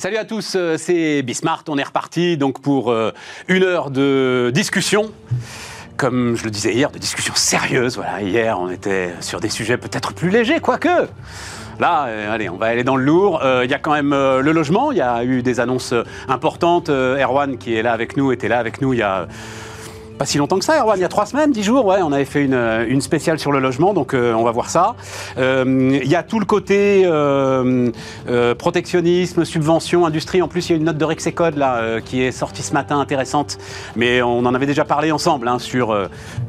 Salut à tous, euh, c'est Bismart. On est reparti donc pour euh, une heure de discussion. Comme je le disais hier, de discussion sérieuse. Voilà, hier on était sur des sujets peut-être plus légers, quoique. Là, euh, allez, on va aller dans le lourd. Il y a quand même le logement. Il y a eu des annonces importantes. Erwan, qui est là avec nous, était là avec nous il y a pas si longtemps que ça, Erwan, il y a trois semaines, dix jours, ouais, on avait fait une, euh, une spéciale sur le logement, donc euh, on va voir ça. Euh, Il y a tout le côté protectionnisme, subvention, industrie. En plus, il y a une note de Rexecode là qui est sortie ce matin, intéressante, mais on en avait déjà parlé ensemble hein, sur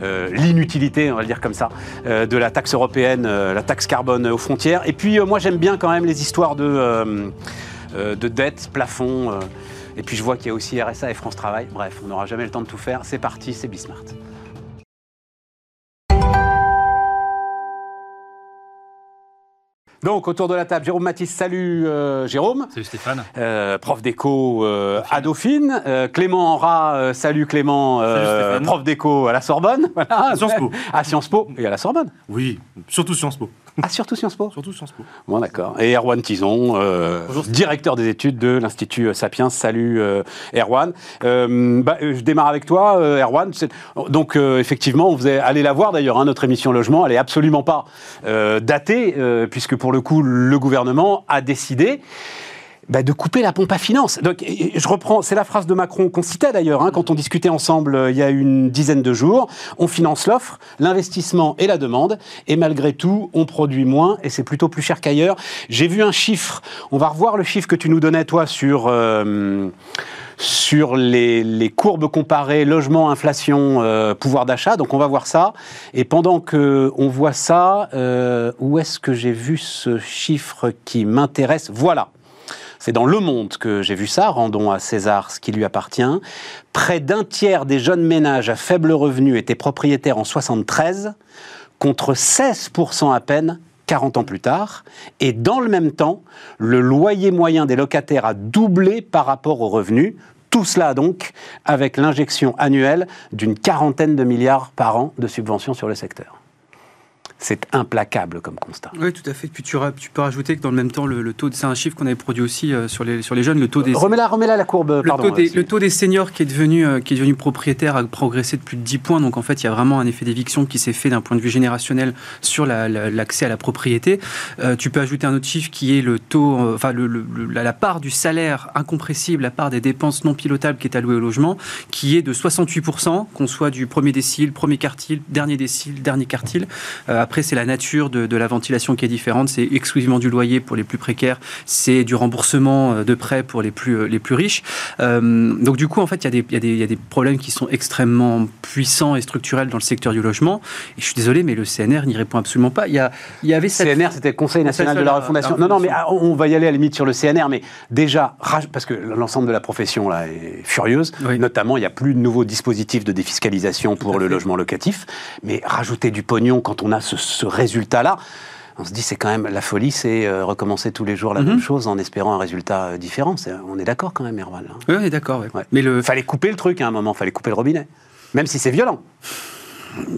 l'inutilité, on va le dire comme ça, de la taxe européenne, la taxe carbone aux frontières. Et puis, moi, j'aime bien quand même les histoires de, de dette, plafond. Et puis je vois qu'il y a aussi RSA et France Travail. Bref, on n'aura jamais le temps de tout faire. C'est parti, c'est Bismart. Donc, autour de la table, Jérôme Matisse, salut euh, Jérôme. Salut Stéphane. Euh, prof d'éco euh, à Dauphine. Clément Enra, salut Clément, Salut prof d'éco à la Sorbonne. Voilà. À Sciences Po. À Sciences Po et à la Sorbonne. Oui, surtout Sciences Po. Ah, surtout Sciences Po. Surtout Sciences Po. Bon, d'accord. Et Erwan Tison, euh, directeur des études de l'Institut Sapiens. Salut euh, Erwan. Euh, bah, je démarre avec toi, Erwan. Donc, effectivement, vous allez la voir d'ailleurs, hein, notre émission Logement. Elle est absolument pas datée, puisque pour le coup, le gouvernement a décidé. Bah, de couper la pompe à finances. Donc, je reprends, c'est la phrase de Macron qu'on citait d'ailleurs hein, quand on discutait ensemble euh, il y a une dizaine de jours. On finance l'offre, l'investissement et la demande, et malgré tout, on produit moins et c'est plutôt plus cher qu'ailleurs. J'ai vu un chiffre. On va revoir le chiffre que tu nous donnais toi sur. euh, sur les, les courbes comparées logement, inflation, euh, pouvoir d'achat. Donc on va voir ça. Et pendant que on voit ça, euh, où est-ce que j'ai vu ce chiffre qui m'intéresse? Voilà. C'est dans Le Monde que j'ai vu ça. Rendons à César ce qui lui appartient. Près d'un tiers des jeunes ménages à faible revenu étaient propriétaires en 73, contre 16% à peine 40 ans plus tard. Et dans le même temps, le loyer moyen des locataires a doublé par rapport aux revenus. Tout cela donc avec l'injection annuelle d'une quarantaine de milliards par an de subventions sur le secteur. C'est implacable comme constat. Oui, tout à fait. Puis tu, peux rajouter que dans le même temps, le, le taux, c'est un chiffre qu'on avait produit aussi euh, sur, les, sur les jeunes, le taux des, Remets-la remets la courbe, le, pardon. taux des, euh, le taux des seniors qui est, devenu, euh, qui est devenu propriétaire a progressé de plus de 10 points. Donc en fait, il y a vraiment un effet d'éviction qui s'est fait d'un point de vue générationnel sur la- la- l'accès à la propriété. Euh, tu peux ajouter un autre chiffre qui est le taux, euh, enfin le- la part du salaire incompressible, la part des dépenses non pilotables qui est allouée au logement, qui est de 68%, qu'on soit du premier décile, premier quartile, dernier décile, dernier quartile. Après, c'est la nature de, de la ventilation qui est différente. C'est exclusivement du loyer pour les plus précaires, c'est du remboursement euh, de prêts pour les plus, euh, les plus riches. Euh, donc du coup, en fait, il y, a des- y, y a problèmes qui sont extrêmement puissants et structurels dans le secteur du logement. Et je suis désolé, mais le CNR n'y répond absolument pas. Il y, a, il y avait cette... CNR, c'était le Conseil national de la refondation. Non, non, mais ah, on va y aller à la limite sur le CNR, mais déjà, parce que l'ensemble de la profession là est furieuse, Oui. notamment il n'y a plus de nouveaux dispositifs de défiscalisation pour le logement locatif, mais rajouter du pognon quand on a ce, ce résultat-là, on se dit c'est quand même la folie, c'est euh, recommencer tous les jours la Mhm. même chose en espérant un résultat euh, différent. C'est- On est d'accord quand même, Erwan. là. Oui, on est d'accord. ouais. Ouais. Mais le, Fallait couper le truc à un moment, fallait couper le robinet, même si c'est violent.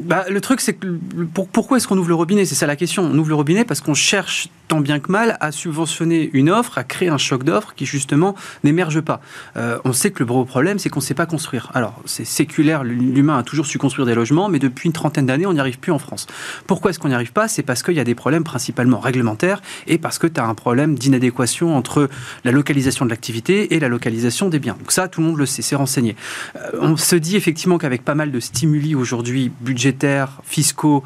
Bah, le truc, c'est que pourquoi est-ce qu'on ouvre le robinet? C'est ça la question. On ouvre le robinet parce qu'on cherche tant bien que mal à subventionner une offre, à créer un choc d'offres qui justement n'émerge pas. Euh, on sait que le gros problème, c'est qu'on ne sait pas construire. Alors, c'est séculaire, l'humain a toujours su construire des logements, mais depuis une trentaine d'années, on n'y arrive plus en France. Pourquoi est-ce qu'on n'y arrive pas? C'est parce qu'il y a des problèmes principalement réglementaires et parce que tu as un problème d'inadéquation entre la localisation de l'activité et la localisation des biens. Donc ça, tout le monde le sait, c'est renseigné. Euh, on se dit effectivement qu'avec pas mal de stimuli aujourd'hui budgétaires, fiscaux,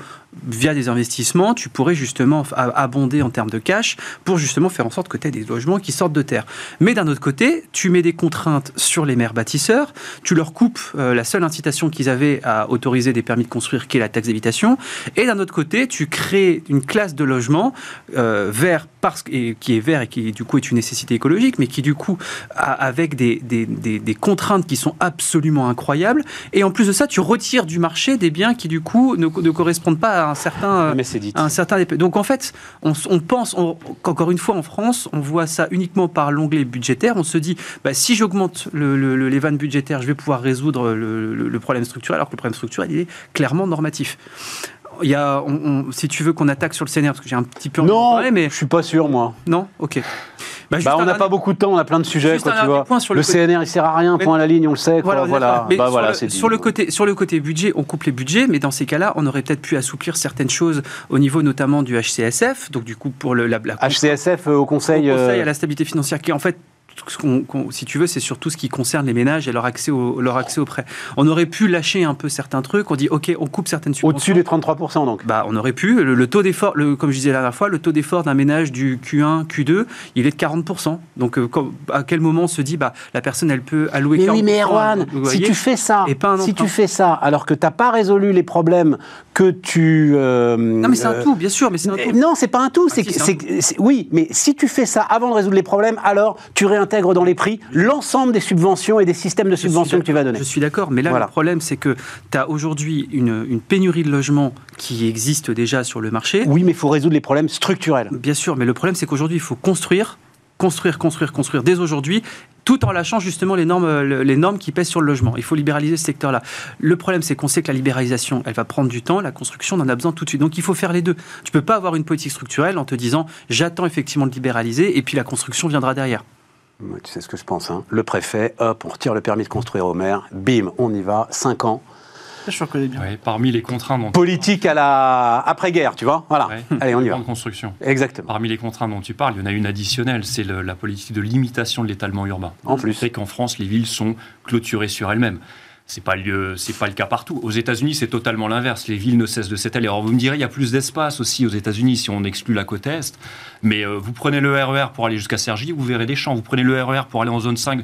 via des investissements, tu pourrais justement abonder en termes de cash pour justement faire en sorte que tu aies des logements qui sortent de terre. Mais d'un autre côté, tu mets des contraintes sur les maires bâtisseurs, tu leur coupes euh, la seule incitation qu'ils avaient à autoriser des permis de construire, qui est la taxe d'habitation, et d'un autre côté, tu crées une classe de logement euh, vert, parce, et, qui est vert et qui du coup est une nécessité écologique, mais qui du coup avec des, des- des- des contraintes qui sont absolument incroyables, et en plus de ça, tu retires du marché des biens qui du coup ne, ne correspondent pas à un certain... euh, mais c'est dit. un certain Donc en fait, on, pense, on- qu'encore une fois en France, on voit ça uniquement par l'onglet budgétaire. On se dit, bah, si j'augmente le, le- le- les vannes budgétaires, je vais pouvoir résoudre le, problème structurel, alors que le problème structurel, il est clairement normatif. Il y a, on- on- si tu veux qu'on attaque sur le CNR, parce que j'ai un petit peu envie Non, parler, mais je suis pas sûr moi. non, ok. Bah, bah on n'a pas beaucoup de temps, on a plein de sujets, quoi, tu vois. Sur le, CNR, il sert à rien, point à la ligne, on le sait. Quoi, voilà. Bah, sur, le, sur, le, côté, sur le côté budget, on coupe les budgets, mais dans ces cas-là, on aurait peut-être pu assouplir certaines choses au niveau notamment du HCSF. Donc du coup, pour le, la, HCSF euh, au Conseil, au conseil à la stabilité financière, qui est en fait si tu veux, c'est surtout ce qui concerne les ménages et leur accès au, leur accès au prêt. On aurait pu lâcher un peu certains trucs. On dit, OK, on coupe certaines subventions. Au-dessus des 33%, donc bah, On aurait pu. Le, taux d'effort, comme je disais la dernière fois, le taux d'effort d'un ménage du Q1, Q2, il est de 40%. Donc, euh, à quel moment on se dit, bah, la personne, elle peut allouer mais Oui, mais Erwan, si tu fais ça, si tu fais ça, alors que tu n'as pas résolu les problèmes que tu... Euh, non, mais c'est un euh, tout, bien sûr, mais c'est un tout. Non, c'est pas un tout. Ah, c'est, oui, mais si tu fais ça avant de résoudre les problèmes, alors tu réintègres intègre dans les prix l'ensemble des subventions et des systèmes de subventions que tu vas donner. Je suis d'accord, mais là, le problème, c'est que tu as aujourd'hui une, une, pénurie de logements qui existe déjà sur le marché. Oui, mais il faut résoudre les problèmes structurels. Bien sûr, mais le problème, c'est qu'aujourd'hui, il faut construire construire, construire, construire dès aujourd'hui tout en lâchant justement les normes, les normes qui pèsent sur le logement. Il faut libéraliser ce secteur-là. Le problème, c'est qu'on sait que la libéralisation, elle va prendre du temps, la construction, on en a besoin tout de suite. Donc il faut faire les deux. Tu peux pas avoir une politique structurelle en te disant j'attends effectivement de libéraliser et puis la construction viendra derrière. Tu sais ce que je pense. Hein. Le préfet, hop, on retire le permis de construire au maire, bim, on y va, 5 ans. Je reconnais bien. parmi les contraintes dont Politique à la après-guerre, tu vois. Voilà. Allez, on y va. construction. Exactement. Parmi les contraintes dont tu parles, il y en a une additionnelle, c'est la politique de limitation de l'étalement urbain. En plus. C'est qu'en France, les villes sont clôturées sur elles-mêmes. C'est pas pas le cas partout. Aux États-Unis, c'est totalement l'inverse. Les villes ne cessent de s'étaler. Alors vous me direz, il y a plus d'espace aussi aux États-Unis si on exclut la côte est. Mais euh, vous prenez le RER e pour aller jusqu'à Cergy, vous verrez des champs. Vous prenez le RER e pour aller en zone 5 euh,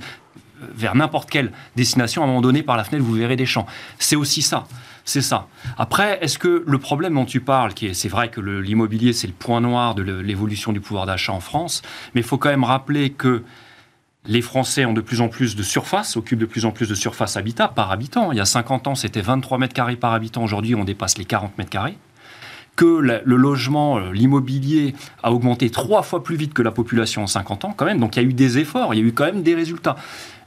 vers n'importe quelle destination, à un moment donné, par la fenêtre, vous verrez des champs. C'est aussi ça. C'est ça. Après, est-ce que le problème dont tu parles, qui est, c'est vrai que l'immobilier, c'est le point noir de l'évolution du pouvoir d'achat en France, mais il faut quand même rappeler que les Français ont de plus en plus de surface, occupent de plus en plus de surface habitat par habitant. Il y a 50 ans, c'était 23 mètres carrés par habitant. Aujourd'hui, on dépasse les 40 mètres carrés. Que le logement, euh, l'immobilier a augmenté trois fois plus vite que la population en 50 ans, quand même. Donc il y a eu des efforts, il y a eu quand même des résultats.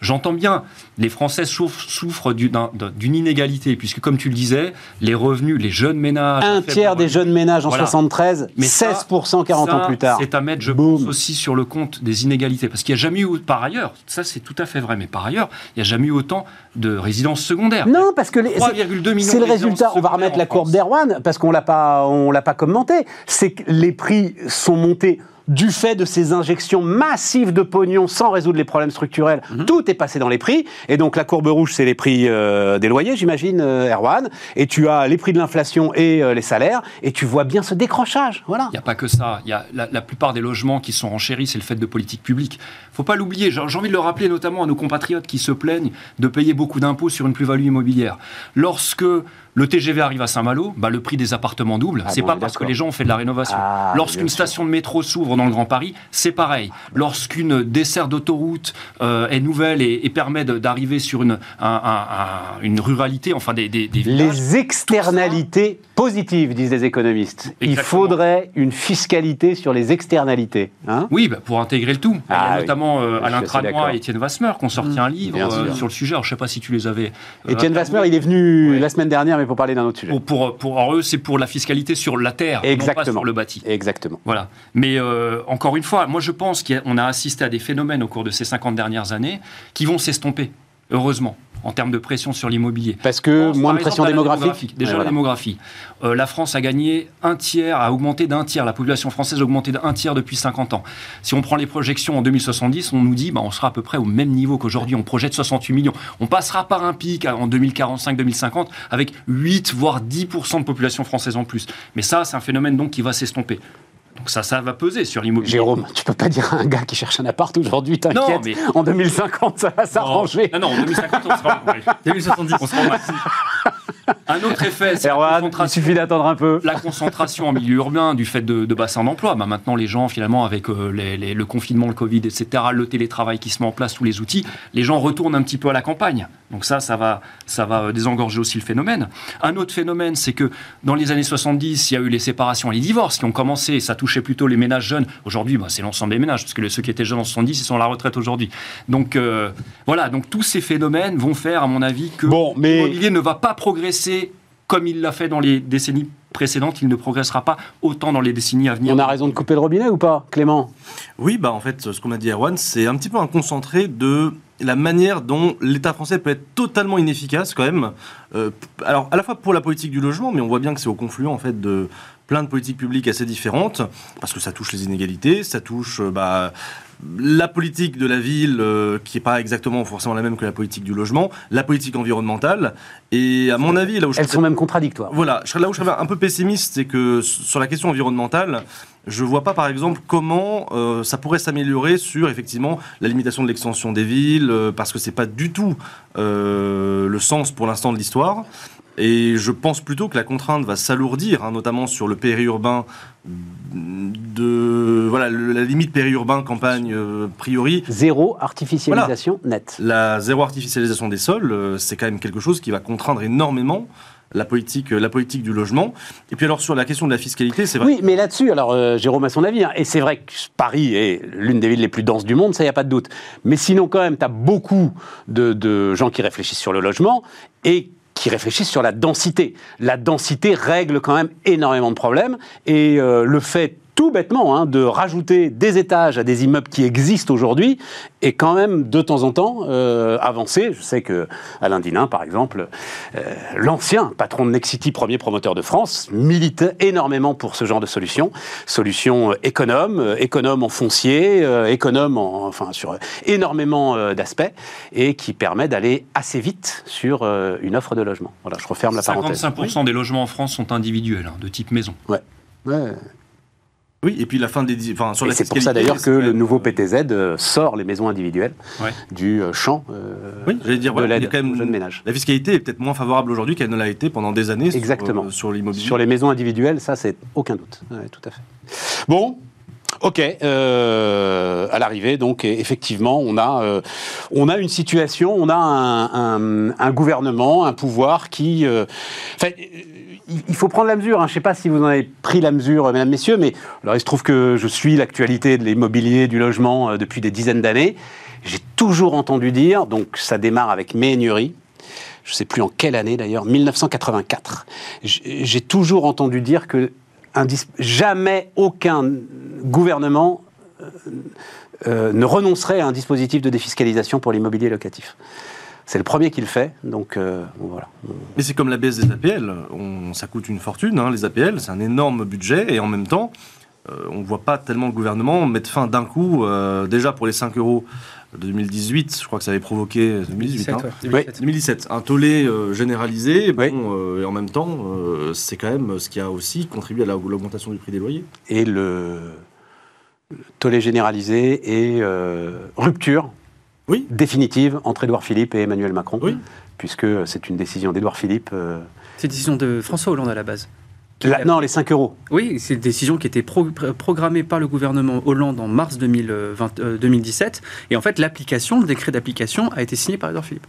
J'entends bien, les Français souffrent, d'une inégalité, puisque comme tu le disais, les revenus, les jeunes ménages... Un tiers des jeunes ménages en 73, mais 16% 40 ans plus tard. C'est à mettre, je pense, aussi sur le compte des inégalités. Parce qu'il n'y a jamais eu, par ailleurs, ça c'est tout à fait vrai, mais par ailleurs, il n'y a jamais eu autant de résidences secondaires. Non, parce que c'est le résultat. On va remettre la courbe d'Erwan, parce qu'on ne l'a pas commenté. C'est que les prix sont montés du fait de ces injections massives de pognon sans résoudre les problèmes structurels, mhm. tout est passé dans les prix. Et donc la courbe rouge, c'est les prix euh, des loyers, j'imagine, euh, Erwan. Et tu as les prix de l'inflation et euh, les salaires. Et tu vois bien ce décrochage. Voilà. Il n'y a pas que ça. Il y a la, plupart des logements qui sont enchéris, c'est le fait de politique publique. faut pas l'oublier. J'ai envie de le rappeler notamment à nos compatriotes qui se plaignent de payer beaucoup d'impôts sur une plus-value immobilière. Lorsque le TGV arrive à Saint-Malo, bah, le prix des appartements double. Ah c'est pas parce que les gens ont fait de la rénovation. Ah, Lorsqu'une station de métro s'ouvre dans le Grand Paris, c'est pareil. Lorsqu'une dessert d'autoroute euh, est nouvelle et, permet d'arriver sur une, une ruralité, enfin des, des, Les externalités positives, disent les économistes. Il faudrait une fiscalité sur les externalités. Hein oui, bah, pour intégrer le tout. Il y a ah notamment euh, Alain Tranois et Étienne Vasmer qui ont sorti mmh. un livre euh, sur le sujet. Alors, je ne sais pas si tu les avais. Étienne Vasmer, il est venu la semaine dernière, pour parler d'un autre sujet. Pour, pour, eux, c'est pour la fiscalité sur la terre, Exactement. non pas sur le bâti. Exactement. Voilà. Mais euh, encore une fois, moi je pense qu'on a assisté à des phénomènes au cours de ces 50 dernières années qui vont s'estomper, heureusement en termes de pression sur l'immobilier. Parce que moins de pression démographique. Déjà la démographie. Euh, la France a gagné un tiers, a augmenté d'un tiers. La population française a augmenté d'un tiers depuis 50 ans. Si on prend les projections en 2070, on nous dit bah, on sera à peu près au même niveau qu'aujourd'hui. On projette 68 millions. On passera par un pic en 2045-2050 avec 8 voire 10% de population française en plus. Mais ça, c'est un phénomène donc qui va s'estomper. Donc ça, ça va peser sur l'immobilier. Jérôme, tu peux pas dire à un gars qui cherche un appart aujourd'hui, t'inquiète, mais... en 2050, ça va s'arranger. Non, non, en 2050, on sera en 2070, on sera Un autre effet, c'est il suffit d'attendre un peu. La concentration en milieu urbain du fait de, de bassins d'emploi. Bah, maintenant, les gens, finalement, avec euh, le confinement, le Covid, etc., le télétravail qui se met en place, tous les outils, les gens retournent un petit peu à la campagne. Donc ça, ça va, ça va euh, désengorger aussi le phénomène. Un autre phénomène, c'est que dans les années 70, il y a eu les séparations et les divorces qui ont commencé. Ça touchait plutôt les ménages jeunes. Aujourd'hui, bah, c'est l'ensemble des ménages, parce que ceux qui étaient jeunes en 70, ils sont à la retraite aujourd'hui. Donc euh, voilà, donc tous ces phénomènes vont faire, à mon avis, que l'immobilier ne va pas progresser comme il l'a fait dans les décennies précédente, il ne progressera pas autant dans les décennies à venir. On a raison de couper le robinet ou pas, Clément? Oui, bah en fait, ce qu'on a dit Erwan, c'est un petit peu un concentré de la manière dont l'État français peut être totalement inefficace quand même. Euh, alors à la fois pour la politique du logement, mais on voit bien que c'est au confluent en fait de plein de politiques publiques assez différentes, parce que ça touche les inégalités, ça touche euh, bah, la politique de la ville, euh, qui n'est pas exactement forcément la même que la politique du logement, la politique environnementale, et à mon avis, là où je Elles sont même contradictoires. Voilà, là où je serais un peu pessimiste, c'est que sur la question environnementale, je ne vois pas par exemple comment euh, ça pourrait s'améliorer sur effectivement la limitation de l'extension des villes, euh, parce que c'est pas du tout le sens pour l'instant de l'histoire. Et je pense plutôt que la contrainte va s'alourdir, hein, notamment sur le périurbain de voilà la limite périurbain campagne euh, priori zéro artificialisation nette la zéro artificialisation des sols euh, c'est quand même quelque chose qui va contraindre énormément la politique, la politique du logement. Et puis alors sur la question de la fiscalité, c'est vrai. Oui, mais là-dessus, alors euh, Jérôme a son avis, hein, et c'est vrai que Paris est l'une des villes les plus denses du monde, ça, il n'y a pas de doute. Mais sinon, quand même, tu as beaucoup de, de gens qui réfléchissent sur le logement, et qui réfléchissent sur la densité. La densité règle quand même énormément de problèmes et euh, le fait tout bêtement, hein, de rajouter des étages à des immeubles qui existent aujourd'hui et quand même de temps en temps euh, avancer. Je sais que Alain Dinin, par exemple, euh, l'ancien patron de Nexity, premier promoteur de France, milite énormément pour ce genre de solution. Solution euh, économe, euh, économe en foncier, euh, économe en, enfin sur énormément euh, d'aspects et qui permet d'aller assez vite sur euh, une offre de logement. Voilà, je referme la parenthèse. 55% des logements en France sont individuels, hein, de type maison. Ouais. Ouais. Oui, et puis la fin des. Enfin, sur Et c'est pour ça d'ailleurs que le nouveau PTZ euh, sort les maisons individuelles Ouais. du euh, champ euh, Oui, j'allais dire, de l'aide aux jeunes ménages. La fiscalité est peut-être moins favorable aujourd'hui qu'elle ne l'a été pendant des années sur, Exactement. euh, sur l'immobilier. Sur les maisons individuelles, ça c'est aucun doute. Ouais, tout à fait. Bon. Ok, euh, à l'arrivée, donc effectivement, on a, euh, on a une situation, on a un, un- un gouvernement, un pouvoir qui, euh, il- faut prendre la mesure. hein. Je ne sais pas si vous en avez pris la mesure, mesdames, messieurs, mais alors il se trouve que je suis l'actualité de l'immobilier, du logement euh, depuis des dizaines d'années. J'ai toujours entendu dire, donc ça démarre avec Méhaignerie, je ne sais plus en quelle année d'ailleurs, 1984. J- J'ai toujours entendu dire que jamais aucun gouvernement euh, euh, ne renoncerait à un dispositif de défiscalisation pour l'immobilier locatif. C'est le premier qui le fait, donc euh, voilà. Mais c'est comme la baisse des APL. On, ça coûte une fortune, hein, les APL, c'est un énorme budget, et en même temps, euh, on ne voit pas tellement le gouvernement mettre fin d'un coup, euh, déjà pour les 5 euros de 2018, je crois que ça avait provoqué 2018, hein. 2017, ouais, 2017. 2017, un tollé euh, généralisé, bon, Oui. euh, et en même temps, euh, c'est quand même ce qui a aussi contribué à la- l'augmentation du prix des loyers. Et le, le tollé généralisé et euh, rupture Oui. définitive entre Édouard Philippe et Emmanuel Macron, Oui. puisque c'est une décision d'Édouard Philippe. euh, C'est une décision de François Hollande à la base. Qui la- a- non, les 5 euros. Oui, c'est une décision qui était pro- pr- programmée par le gouvernement Hollande en mars 2020, euh, 2017. Et en fait, l'application, le décret d'application a été signé par Edouard Philippe.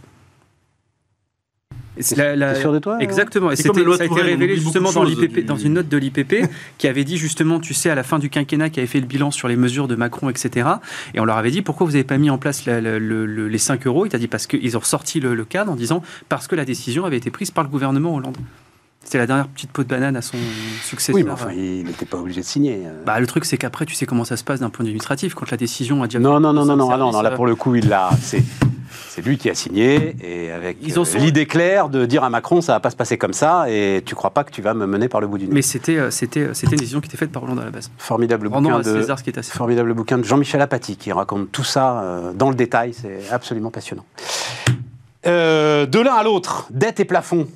La- la- sûr de toi Exactement. Et c'était- ça a été révélé justement dans, de choses l'IPP du- dans une note de l'IPP qui avait dit justement, tu sais, à la fin du quinquennat, qui avait fait le bilan sur les mesures de Macron, etc. Et on leur avait dit pourquoi vous n'avez pas mis en place la- la- le- le- les 5 euros? Il t'a dit parce qu'ils ont ressorti le, le cadre en disant parce que la décision avait été prise par le gouvernement Hollande. C'était la dernière petite peau de banane à son successeur. Oui, mais enfin, il n'était pas obligé de signer. euh. Bah, le truc, c'est qu'après, tu sais comment ça se passe d'un point de vue administratif. Quand la décision a déjà. Non, non, non, non, non, ah non, là euh, pour le coup, il l'a. C'est, lui qui a signé et avec euh, l'idée claire de dire à Macron, ça va pas se passer comme ça et tu crois pas que tu vas me mener par le bout du nez. Mais c'était, euh, c'était, euh, c'était une décision qui était faite par Hollande à la base. Formidable Rendons bouquin de. César ce qui est à César. Formidable bouquin de Jean-Michel Apathy qui raconte tout ça euh, dans le détail, c'est absolument passionnant. Euh, de l'un à l'autre, dette et plafond.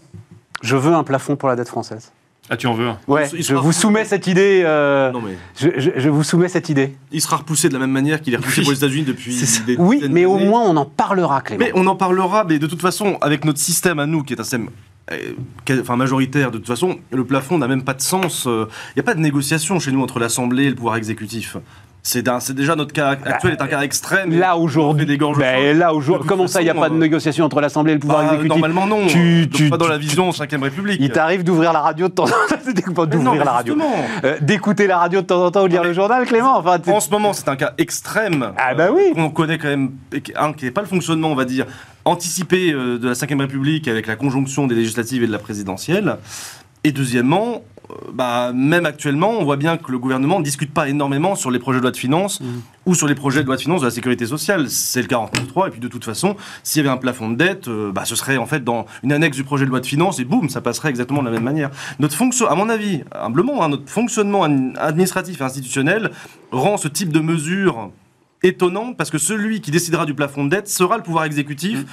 Je veux un plafond pour la dette française. Ah, tu en veux un Ouais, Il je vous soumets cette idée. euh, Non, mais je, je- je vous soumets cette idée. il sera repoussé de la même manière qu'il est repoussé Oui. pour les États-Unis depuis des Oui, mais au moins on en parlera, Clément. Mais on en parlera, mais de toute façon, avec notre système à nous, qui est un système euh, enfin, majoritaire, de toute façon, le plafond n'a même pas de sens. Il n'y a pas de négociation chez nous entre l'Assemblée et le pouvoir exécutif. C'est déjà notre cas actuel est un cas extrême. Là aujourd'hui, ben, là aujourd'hui, comment ça, il n'y a pas de euh, négociation entre l'Assemblée et le pouvoir Bah, exécutif Normalement non. Tu- tu- pas dans la vision 5ème République. Il t'arrive d'ouvrir la radio de temps en temps, d'ouvrir la radio. Euh, d'écouter la radio de temps en temps ou de lire le journal, Clément. Enfin, En ce moment, c'est un cas extrême. Ah bah oui. On connaît quand même, un qui n'est pas le fonctionnement, on va dire, anticipé euh, de la 5ème République avec la conjonction des législatives et de la présidentielle. Et deuxièmement, euh, bah, même actuellement, on voit bien que le gouvernement ne discute pas énormément sur les projets de loi de finances ou sur les projets de loi de finances de la sécurité sociale. C'est le 49.3, et puis de toute façon, s'il y avait un plafond de dette, euh, bah, ce serait en fait dans une annexe du projet de loi de finances, et boum, ça passerait exactement de la même manière. Notre fonction, à mon avis, humblement, hein, notre fonctionnement ad- administratif et institutionnel rend ce type de mesure étonnant, parce que celui qui décidera du plafond de dette sera le pouvoir exécutif.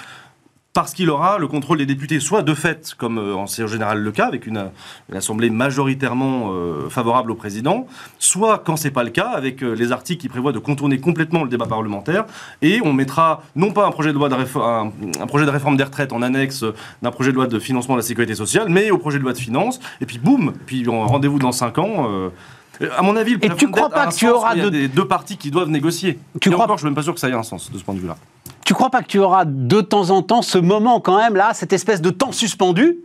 Parce qu'il aura le contrôle des députés, soit de fait, comme euh, en- c'est en général le cas, avec une, une assemblée majoritairement euh, favorable au président, soit quand c'est pas le cas, avec euh, les articles qui prévoient de contourner complètement le débat parlementaire, et on mettra non pas un projet de loi de réforme, un, un projet de réforme des retraites en annexe d'un projet de loi de financement de la sécurité sociale, mais au projet de loi de finances, et puis boum, puis rendez-vous dans 5 ans. euh, à mon avis, le Et tu crois pas que tu auras de- deux parties qui doivent négocier. Tu et crois- encore, je suis même pas sûr que ça ait un sens de ce point de vue-là. Tu crois pas que tu auras de temps en temps ce moment quand même là, cette espèce de temps suspendu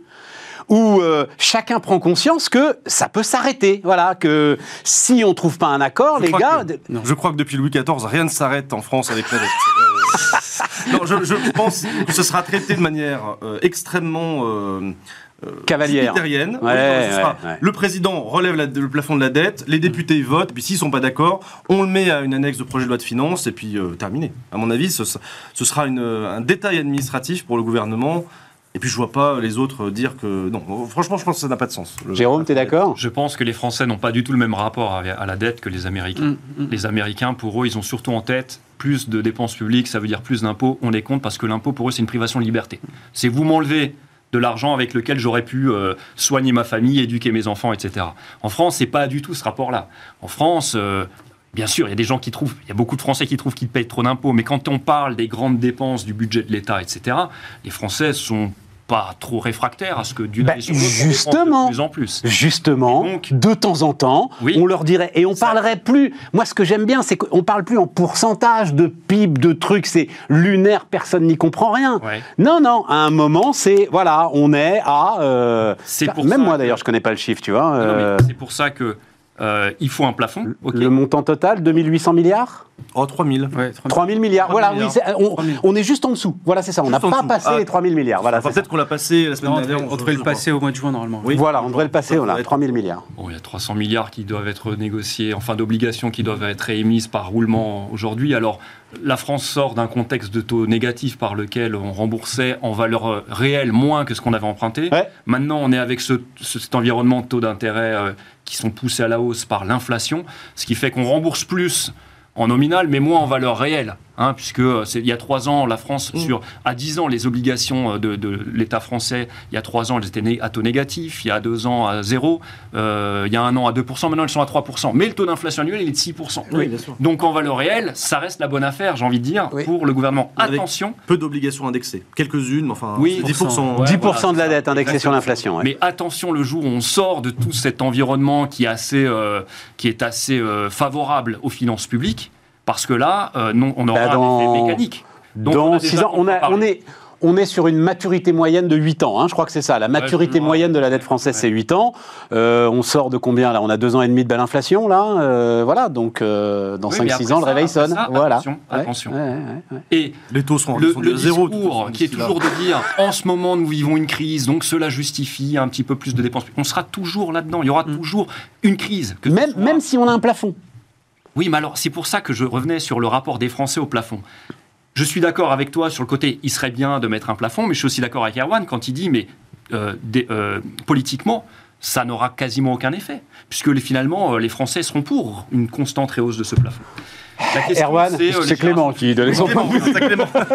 où euh, chacun prend conscience que ça peut s'arrêter, voilà, que si on trouve pas un accord, Je les gars, que-. Je crois que depuis Louis XIV, rien ne s'arrête en France avec la. Euh, non, je, je pense que ce sera traité de manière euh, extrêmement euh, Cavalière. jupitérienne. Ouais, Oui, ce sera- ouais, ouais. Le président relève la- le plafond de la dette, les députés votent, puis s'ils sont pas d'accord, on le met à une annexe de projet de loi de finances et puis euh, terminé. À mon avis, ce, ce sera une- un détail administratif pour le gouvernement. Et puis je vois pas les autres dire que non. Franchement, je pense que ça n'a pas de sens. Le- Jérôme, t'es d'accord? Je pense que les Français n'ont pas du tout le même rapport à, la dette que les Américains. Mm, mm. Les Américains, pour eux, ils ont surtout en tête plus de dépenses publiques, ça veut dire plus d'impôts. On les compte parce que l'impôt, pour eux, c'est une privation de liberté. C'est vous m'enlevez de l'argent avec lequel j'aurais pu euh, soigner ma famille, éduquer mes enfants, etc. En France, c'est pas du tout ce rapport-là. En France, euh, bien sûr, il y a des gens qui trouvent, il y a beaucoup de Français qui trouvent qu'ils payent trop d'impôts, mais quand on parle des grandes dépenses du budget de l'État, etc., les Français sont pas trop réfractaires à ce que d'une Bah, justement. de plus en plus. Justement, donc- de temps en temps, Oui. on leur dirait, et on Ça- parlerait plus. Moi, ce que j'aime bien, c'est qu'on parle plus en pourcentage de PIB, de trucs, c'est lunaire, personne n'y comprend rien. Ouais. Non, non, à un moment, c'est, voilà, on est à. euh, C'est pour même ça moi d'ailleurs, je connais pas le chiffre, tu vois. Euh, c'est pour ça que euh, il faut un plafond. Le montant total, 2800 milliards? Oh, 3000. Ouais, 3000. 3000 milliards. 3000 Voilà, oui, milliards. c'est- on, 3000. on est juste en dessous. Voilà, c'est ça. On n'a pas passé Ah. les 3000 milliards. Voilà, Enfin, peut-être qu'on l'a passé la semaine dernière. devrait, on devrait le passer au mois de juin normalement. Oui. Voilà, on devrait le passer, on a Ouais. 3000 milliards. Bon, il y a 300 milliards qui doivent être négociés, enfin d'obligations qui doivent être émises par roulement aujourd'hui. Alors, la France sort d'un contexte de taux négatif par lequel on remboursait en valeur euh, réelle moins que ce qu'on avait emprunté. Ouais. Maintenant, on est avec ce, ce- cet environnement de taux d'intérêt euh, qui sont poussés à la hausse par l'inflation, ce qui fait qu'on rembourse plus en nominal, mais moins en valeur réelle. Hein, puisque euh, c'est- il y a trois ans, la France, Mm. sur, à 10 ans, les obligations euh, de, de l'État français, il y a trois ans, elles étaient à taux négatif, il y a deux ans à zéro, euh, il y a un an à 2%, maintenant elles sont à 3%. Mais le taux d'inflation annuel, il est de 6%. Oui, bien sûr. Donc en valeur réelle, ça reste la bonne affaire, j'ai envie de dire, Oui. pour le gouvernement. Avec- Attention, Peu d'obligations indexées. Quelques-unes, mais enfin, Oui, c'est 10%. Ouais, 10% de la dette indexée sur l'inflation. ouais. Mais attention le jour où on sort de tout cet environnement qui est assez, euh, qui est assez euh, favorable aux finances publiques, parce que là, euh, non, on aura Bah, dans- un effet mécanique. Donc, on Dans a 6 déjà ans, on, a- parlé. on est, on est sur une maturité moyenne de 8 ans. hein, je crois que c'est ça. La maturité moyenne de la dette française, Ouais. c'est 8 ans. Euh, on sort de combien là? On a 2 ans et demi de belle inflation là. euh, voilà, donc euh, dans Oui, mais 5-6 après ans, le réveil sonne. ça, voilà. attention, Ouais, attention. ouais, ouais, ouais. Et Les taux seront, le, sont le de zéro. discours qui est toujours de dire en ce moment nous vivons une crise, donc cela justifie un petit peu plus de dépenses. On sera toujours là-dedans. Il y aura toujours une crise. que Même, même si on a un plafond. Oui, mais alors c'est pour ça que je revenais sur le rapport des Français au plafond. Je suis d'accord avec toi sur le côté, il serait bien de mettre un plafond, mais je suis aussi d'accord avec Erwan quand il dit, mais euh, euh, politiquement, ça n'aura quasiment aucun effet, puisque finalement, euh, les Français seront pour une constante réhausse de ce plafond. Erwan, c'est, euh, Clément qui donnait son point de vue.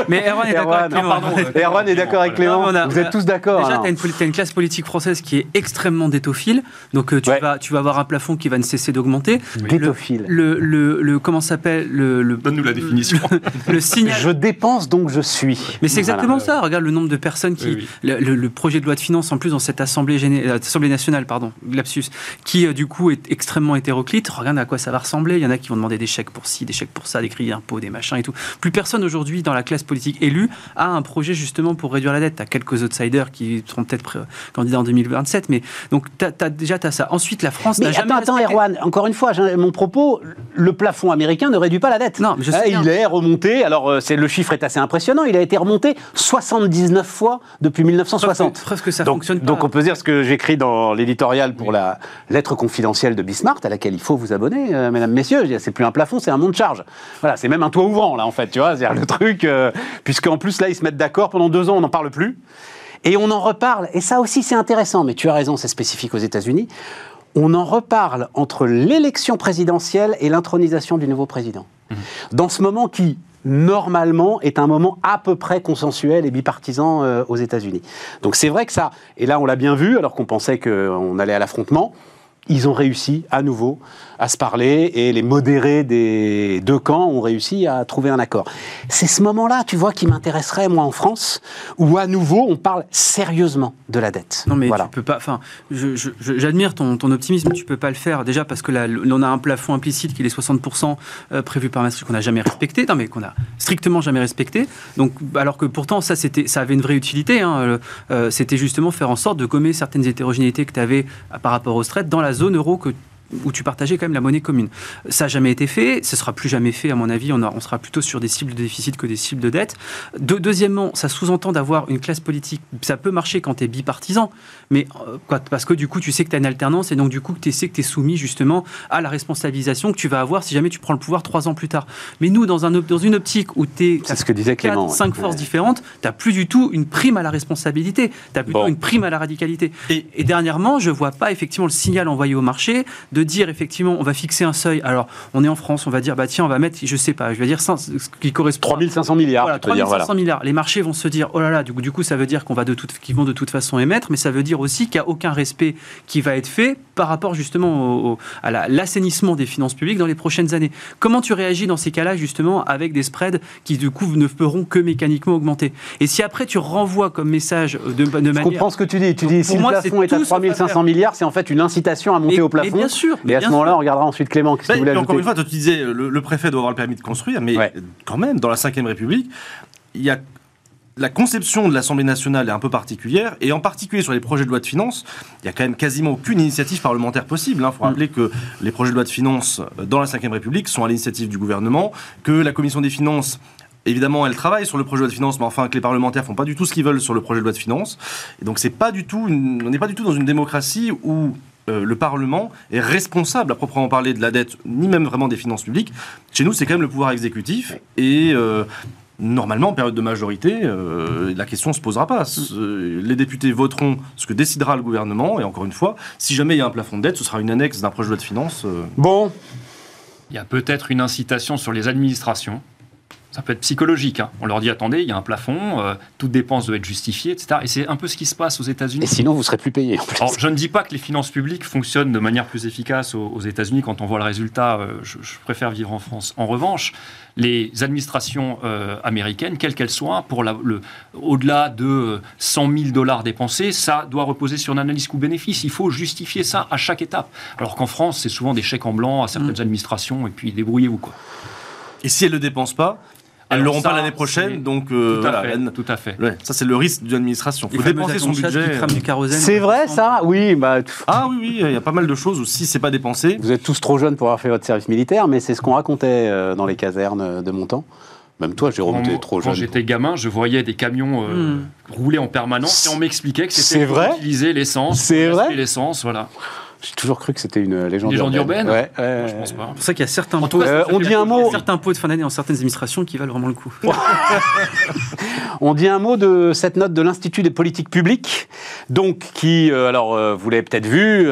Mais Erwan est d'accord avec Clément. Erwan est d'accord avec Clément. Non, on a- Vous êtes tous d'accord. Déjà, tu as, une, classe politique française qui est extrêmement détophile. Donc, euh, tu, Ouais. vas, tu vas avoir un plafond qui va ne cesser d'augmenter. Détophile. Le, le, le- comment ça s'appelle le, le, Donne-nous la définition. le signal. Je dépense donc je suis. Mais c'est exactement Voilà. ça. Regarde le nombre de personnes qui. Oui, oui. Le, le- le projet de loi de finances, en plus, dans cette assemblée, géné- euh, assemblée nationale, pardon, lapsus, qui euh, du coup est extrêmement hétéroclite. Regarde à quoi ça va ressembler. Il y en a qui vont demander des chèques pour ci, des pour ça, des crédits d'impôt, des machins et tout. Plus personne aujourd'hui dans la classe politique élue a un projet justement pour réduire la dette. Tu as quelques outsiders qui seront peut-être candidats en 2027, mais donc as, déjà tu as ça. Ensuite, la France n'a jamais. Attends, attends, Erwan, encore une fois, mon propos, le plafond américain ne réduit pas la dette. Non, mais je sais eh, Il est remonté, alors euh, c'est le chiffre est assez impressionnant, il a été remonté 79 fois depuis 1960. Presque que ça donc, fonctionne pas. Donc on peut dire ce que j'écris dans l'éditorial pour la lettre confidentielle de Bismarck, à laquelle il faut vous abonner, euh, mesdames, messieurs. C'est plus un plafond, c'est un monde de charge. Voilà, c'est même un toit ouvrant, là, en fait, tu vois. C'est le truc, euh, puisqu'en plus, là, ils se mettent d'accord pendant deux ans, on n'en parle plus. Et on en reparle, et ça aussi c'est intéressant, mais tu as raison, c'est spécifique aux États-Unis. On en reparle entre l'élection présidentielle et l'intronisation du nouveau président. Mmh. Dans ce moment qui, normalement, est un moment à peu près consensuel et bipartisan euh, aux États-Unis. Donc c'est vrai que ça, et là on l'a bien vu, alors qu'on pensait qu'on allait à l'affrontement, ils ont réussi à nouveau à se parler et les modérés des deux camps ont réussi à trouver un accord. C'est ce moment-là, tu vois, qui m'intéresserait, moi, en France, où à nouveau on parle sérieusement de la dette. Non, mais voilà. tu peux pas. Enfin, j'admire ton, ton, optimisme, tu peux pas le faire. Déjà parce que là, on a un plafond implicite qui est les 60% euh, prévu par Maastricht qu'on n'a jamais respecté, non, mais qu'on a strictement jamais respecté. Donc, alors que pourtant, ça, ça avait une vraie utilité. Hein, euh, c'était justement faire en sorte de gommer certaines hétérogénéités que tu avais par rapport aux retraites dans la zone euro que où tu partageais quand même la monnaie commune. Ça n'a jamais été fait, ce sera plus jamais fait à mon avis, on, on, sera plutôt sur des cibles de déficit que des cibles de dette. deuxièmement, ça sous-entend d'avoir une classe politique, ça peut marcher quand tu es bipartisan, mais euh, quoi, parce que du coup tu sais que tu as une alternance et donc du coup tu sais que tu es soumis justement à la responsabilisation que tu vas avoir si jamais tu prends le pouvoir trois ans plus tard. Mais nous, dans, un, dans une optique où tu es... Ce que disait Clément. cinq forces différentes, tu n'as plus du tout une prime à la responsabilité, tu as plutôt une prime à la radicalité. Et, et dernièrement, je vois pas effectivement le signal envoyé au marché de dire effectivement, on va fixer un seuil. Alors, on est en France, on va dire, bah tiens, on va mettre, je sais pas, je vais dire ce qui correspond. 3500 milliards. Voilà, 3500 milliards. Les marchés vont se dire, oh là là, du coup, du coup ça veut dire qu'on va de toute, qu'ils vont de toute façon émettre, mais ça veut dire aussi qu'il n'y a aucun respect qui va être fait par rapport justement au, à l'assainissement des finances publiques dans les prochaines années. Comment tu réagis dans ces cas-là, justement, avec des spreads qui, du coup, ne feront que mécaniquement augmenter? Et si après tu renvoies comme message de, de manière. Je comprends ce que tu dis. Tu dis, si le plafond est, à 3500 milliards, c'est en fait une incitation à monter au plafond. bien sûr. Et à ce moment-là, on regardera ensuite Clément. Qu'est-ce que vous Encore une fois, tu disais, le, préfet doit avoir le permis de construire, mais quand même, dans la Ve République, il y a la conception de l'Assemblée nationale est un peu particulière, et en particulier sur les projets de loi de finances, il n'y a quand même quasiment aucune initiative parlementaire possible. Il hein. faut mm. rappeler que les projets de loi de finances euh, dans la Ve République sont à l'initiative du gouvernement, que la Commission des finances Évidemment, elle travaille sur le projet de loi de finances, mais enfin que les parlementaires font pas du tout ce qu'ils veulent sur le projet de loi de finances. Et donc c'est pas du tout, on n'est pas du tout dans une démocratie où euh, le Parlement est responsable à proprement parler de la dette, ni même vraiment des finances publiques. Chez nous, c'est quand même le pouvoir exécutif. Et euh, normalement, en période de majorité, euh, la question ne se posera pas. Les députés voteront ce que décidera le gouvernement. Et encore une fois, si jamais il y a un plafond de dette, ce sera une annexe d'un projet de loi de finances. Bon. Il y a peut-être une incitation sur les administrations ça peut être psychologique. Hein. On leur dit attendez, il y a un plafond, euh, toute dépense doit être justifiée, etc. Et c'est un peu ce qui se passe aux États-Unis. Et sinon, vous serez plus payé. je ne dis pas que les finances publiques fonctionnent de manière plus efficace aux, États-Unis. Quand on voit le résultat, euh, je, préfère vivre en France. En revanche, les administrations euh, américaines, quelles qu'elles soient, pour le, au-delà de 100 000 dollars dépensés, ça doit reposer sur une analyse coût-bénéfice. Il faut justifier ça à chaque étape. Alors qu'en France, c'est souvent des chèques en blanc à certaines mm. administrations et puis débrouillez-vous quoi. Et si elles ne le dépensent pas, elles ne l'auront pas l'année prochaine, donc euh, tout, à fait, tout à fait. ça, c'est le risque d'une administration. Il faut dépenser son budget. C'est vrai, ça? Oui. Bah, ah oui, oui, il y a pas mal de choses où si c'est pas dépensé. Vous êtes tous trop jeunes pour avoir fait votre service militaire, mais c'est ce qu'on racontait euh, dans les casernes de mon temps. Même toi, tu es trop jeune. Quand j'étais gamin, je voyais des camions euh, hmm. rouler en permanence et on m'expliquait que c'était pour utiliser l'essence. C'est vrai? l'essence, voilà. J'ai toujours cru que c'était une légende, légende urbaine. Ouais, je pense pas. C'est pour ça qu'il y a certains pots, euh, on dit un mot. certains pots de fin d'année dans certaines administrations qui valent vraiment le coup. on dit un mot de cette note de l'Institut des politiques publiques, donc qui, euh, alors euh, vous l'avez peut-être vu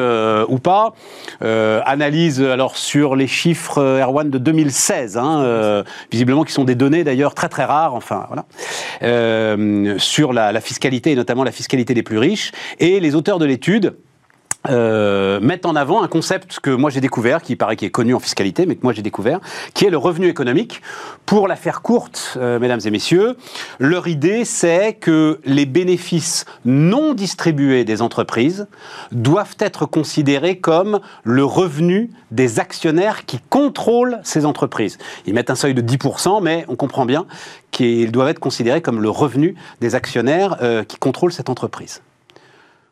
ou pas, analyse alors sur les chiffres Erwan de 2016, hein, visiblement qui sont des données d'ailleurs très très rares, enfin voilà, sur la, la fiscalité et notamment la fiscalité des plus riches. Et les auteurs de l'étude euh, mettent en avant un concept que moi j'ai découvert, qui paraît qui est connu en fiscalité, mais que moi j'ai découvert, qui est le revenu économique. Pour la faire courte, euh, mesdames et messieurs, leur idée c'est que les bénéfices non distribués des entreprises doivent être considérés comme le revenu des actionnaires qui contrôlent ces entreprises. Ils mettent un seuil de 10%, mais on comprend bien qu'ils doivent être considérés comme le revenu des actionnaires euh, qui contrôlent cette entreprise.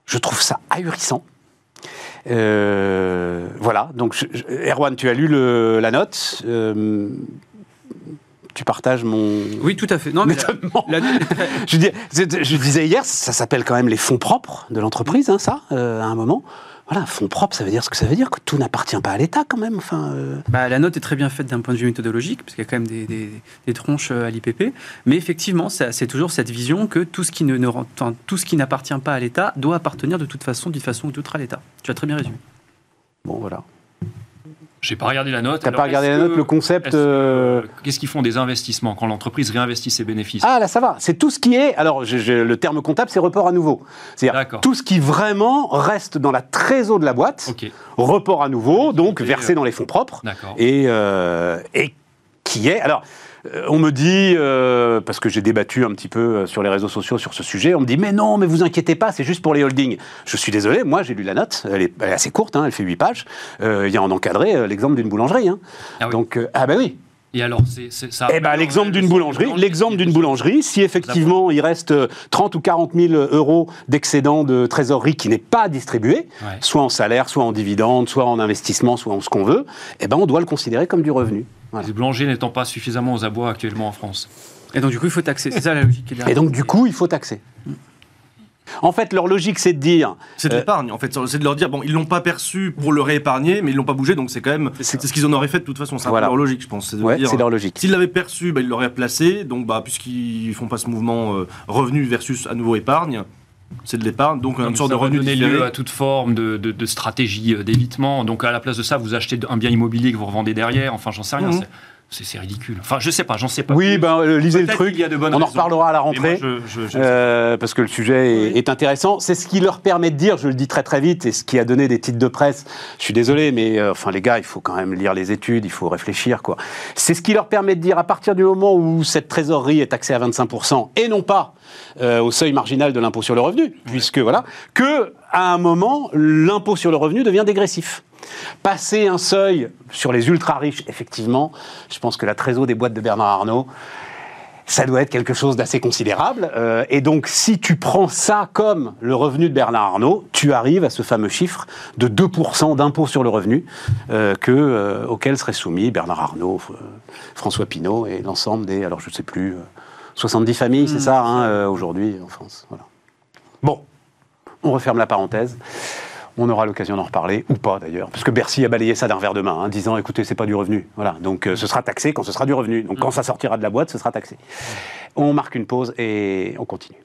Je trouve ça ahurissant. Euh, voilà, donc je- je- Erwan, tu as lu le- la note. euh, tu partages mon Oui, tout à fait. Non, mais la- étonnement. la- je, dis- je- je disais hier, ça s'appelle quand même les fonds propres de l'entreprise, hein, ça, euh, à un moment. Voilà, fonds propres, ça veut dire ce que ça veut dire, que tout n'appartient pas à l'État quand même. Enfin, euh, Bah, la note est très bien faite d'un point de vue méthodologique, parce qu'il y a quand même des, des- des tronches euh, à l'IPP. Mais effectivement, c'est toujours cette vision que tout ce qui ne, enfin, tout ce qui n'appartient pas à l'État doit appartenir de toute façon, d'une façon ou d'une autre à l'État. Tu as très bien résumé. bon, voilà. J'ai pas regardé la note. T'as pas regardé la note, le concept, que- euh, Qu'est-ce qu'ils font des investissements quand l'entreprise réinvestit ses bénéfices? Ah, là, ça va. C'est tout ce qui est. Alors, je- je- le terme comptable, c'est report à nouveau. C'est-à-dire tout ce qui vraiment reste dans la trésor de la boîte, Ok, report à nouveau, donc versé euh, dans les fonds propres. d'accord. et, euh, et qui est. Alors, euh, on me dit, euh, parce que j'ai débattu un petit peu euh, sur les réseaux sociaux sur ce sujet, on me dit, mais non, mais vous inquiétez pas, c'est juste pour les holdings. Je suis désolé, moi j'ai lu la note, elle est, elle est assez courte, hein, elle fait 8 pages. Euh, Il y a en encadré euh, l'exemple d'une boulangerie. hein. Ah oui. Donc, euh, ah ben oui. Et alors, c'est ça. Eh ben, l'exemple d'une boulangerie, l'exemple d'une boulangerie, si effectivement il reste euh, 30 ou 40 000 euros d'excédent de trésorerie qui n'est pas distribué, Ouais. soit en salaire, soit en dividende, soit en investissement, soit en ce qu'on veut, eh ben on doit le considérer comme du revenu. Voilà. Les boulangers n'étant pas suffisamment aux abois actuellement en France. Et donc, du coup, il faut taxer. C'est ça la logique qui est derrière. Et donc, du coup, il faut taxer. En fait, leur logique, c'est de dire. C'est de Euh, l'épargne, en fait. C'est de leur dire, bon, ils l'ont pas perçu pour le réépargner, mais ils l'ont pas bougé, donc c'est quand même. C'est- ce qu'ils en auraient fait de toute façon. C'est Voilà. leur logique, je pense. Ouais, c'est leur logique. S'ils l'avaient perçu, bah, ils l'auraient placé. Donc, bah, puisqu'ils font pas ce mouvement euh, revenu versus à nouveau épargne, c'est de l'épargne. Donc, une sorte de revenu lieu à toute forme de, de- de stratégie euh, d'évitement. Donc à la place de ça, vous achetez un bien immobilier que vous revendez derrière. Enfin, j'en sais rien. Mhm. C'est- ridicule. Enfin, je sais pas, j'en sais pas. Oui, plus. ben, euh, lisez le truc. qu'il y a de bonnes On en reparlera à la moi, rentrée. je- je- je- Euh, parce que le sujet est, Oui. est intéressant. C'est ce qui leur permet de dire, je le dis très très vite, et ce qui a donné des titres de presse. Je suis désolé, mais euh, enfin les gars, il faut quand même lire les études, il faut réfléchir quoi. C'est ce qui leur permet de dire à partir du moment où cette trésorerie est taxée à 25% et non pas euh, au seuil marginal de l'impôt sur le revenu, puisque voilà, que à un moment l'impôt sur le revenu devient dégressif. Passer un seuil sur les ultra riches, effectivement, je pense que la trésor des boîtes de Bernard Arnault, ça doit être quelque chose d'assez considérable. Euh, et donc, si tu prends ça comme le revenu de Bernard Arnault, tu arrives à ce fameux chiffre de 2% d'impôt sur le revenu euh, que, euh, auquel seraient soumis Bernard Arnault, François Pinault et l'ensemble des, alors je ne sais plus, euh, 70 familles, c'est ça, hein, aujourd'hui en France. Voilà. Bon, on referme la parenthèse. On aura l'occasion d'en reparler, ou pas d'ailleurs, parce que Bercy a balayé ça d'un verre de main, hein, disant écoutez, c'est pas du revenu. Voilà, donc euh, ce sera taxé quand ce sera du revenu. Donc quand ça sortira de la boîte, ce sera taxé. On marque une pause et on continue.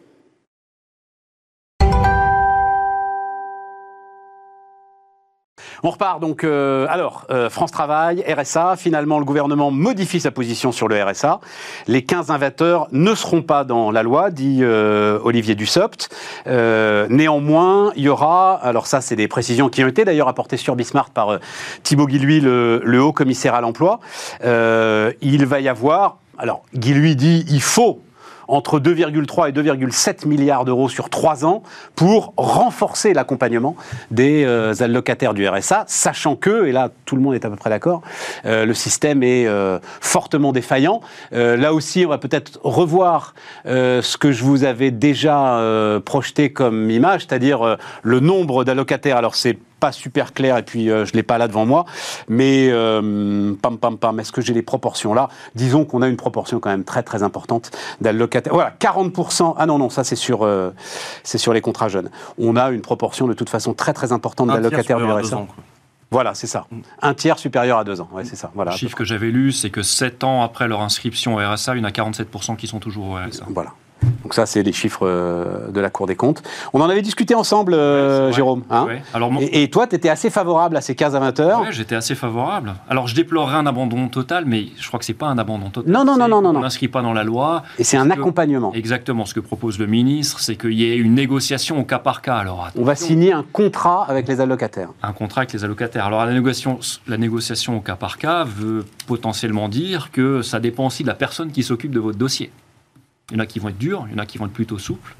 On repart donc. euh, alors, euh, France Travail, RSA. Finalement, le gouvernement modifie sa position sur le RSA. Les 15 invateurs ne seront pas dans la loi, dit euh, Olivier Dussopt. Néanmoins, il y aura. Alors, ça, c'est des précisions qui ont été d'ailleurs apportées sur Bismarck par Thibaut Guilluy, le, haut commissaire à l'emploi. Il va y avoir. Alors, Guilluy dit il faut entre 2,3 et 2,7 milliards d'euros sur trois ans pour renforcer l'accompagnement des euh, allocataires du RSA, sachant que, et là tout le monde est à peu près d'accord, euh, le système est euh, fortement défaillant. Là aussi, on va peut-être revoir ce que je vous avais déjà projeté comme image, c'est-à-dire le nombre d'allocataires. Alors c'est pas super clair et puis euh, je l'ai pas là devant moi, mais euh, pam pam pam, est-ce que j'ai les proportions là? Disons qu'on a une proportion quand même très très importante d'allocataires. Voilà, 40%. Ah non non, ça c'est sur euh, c'est sur les contrats jeunes. On a une proportion de toute façon très très importante d'allocataires du RSA. Voilà, c'est ça. Un tiers supérieur à deux ans. Ouais, c'est ça. Voilà. Le chiffre que j'avais lu, c'est que 7 ans après leur inscription au RSA, il y en a 47% qui sont toujours au RSA. Voilà. Donc ça, c'est les chiffres euh, de la Cour des comptes. On en avait discuté ensemble, euh, Ouais. Jérôme. hein Ouais. Alors, mon- et, et toi, tu étais assez favorable à ces 15 à 20 heures. Ouais, j'étais assez favorable. Alors, je déplorerais un abandon total, mais je crois que c'est pas un abandon total. Non, non, non, non, non, non. n'inscrit pas dans la loi. Et c'est un que- accompagnement. Exactement. Ce que propose le ministre, c'est qu'il y ait une négociation au cas par cas. Alors, On va signer un contrat avec les allocataires. un contrat avec les allocataires. Alors, la négociation, la négociation au cas par cas veut potentiellement dire que ça dépend aussi de la personne qui s'occupe de votre dossier. Il y en a qui vont être durs, il y en a qui vont être plutôt souples,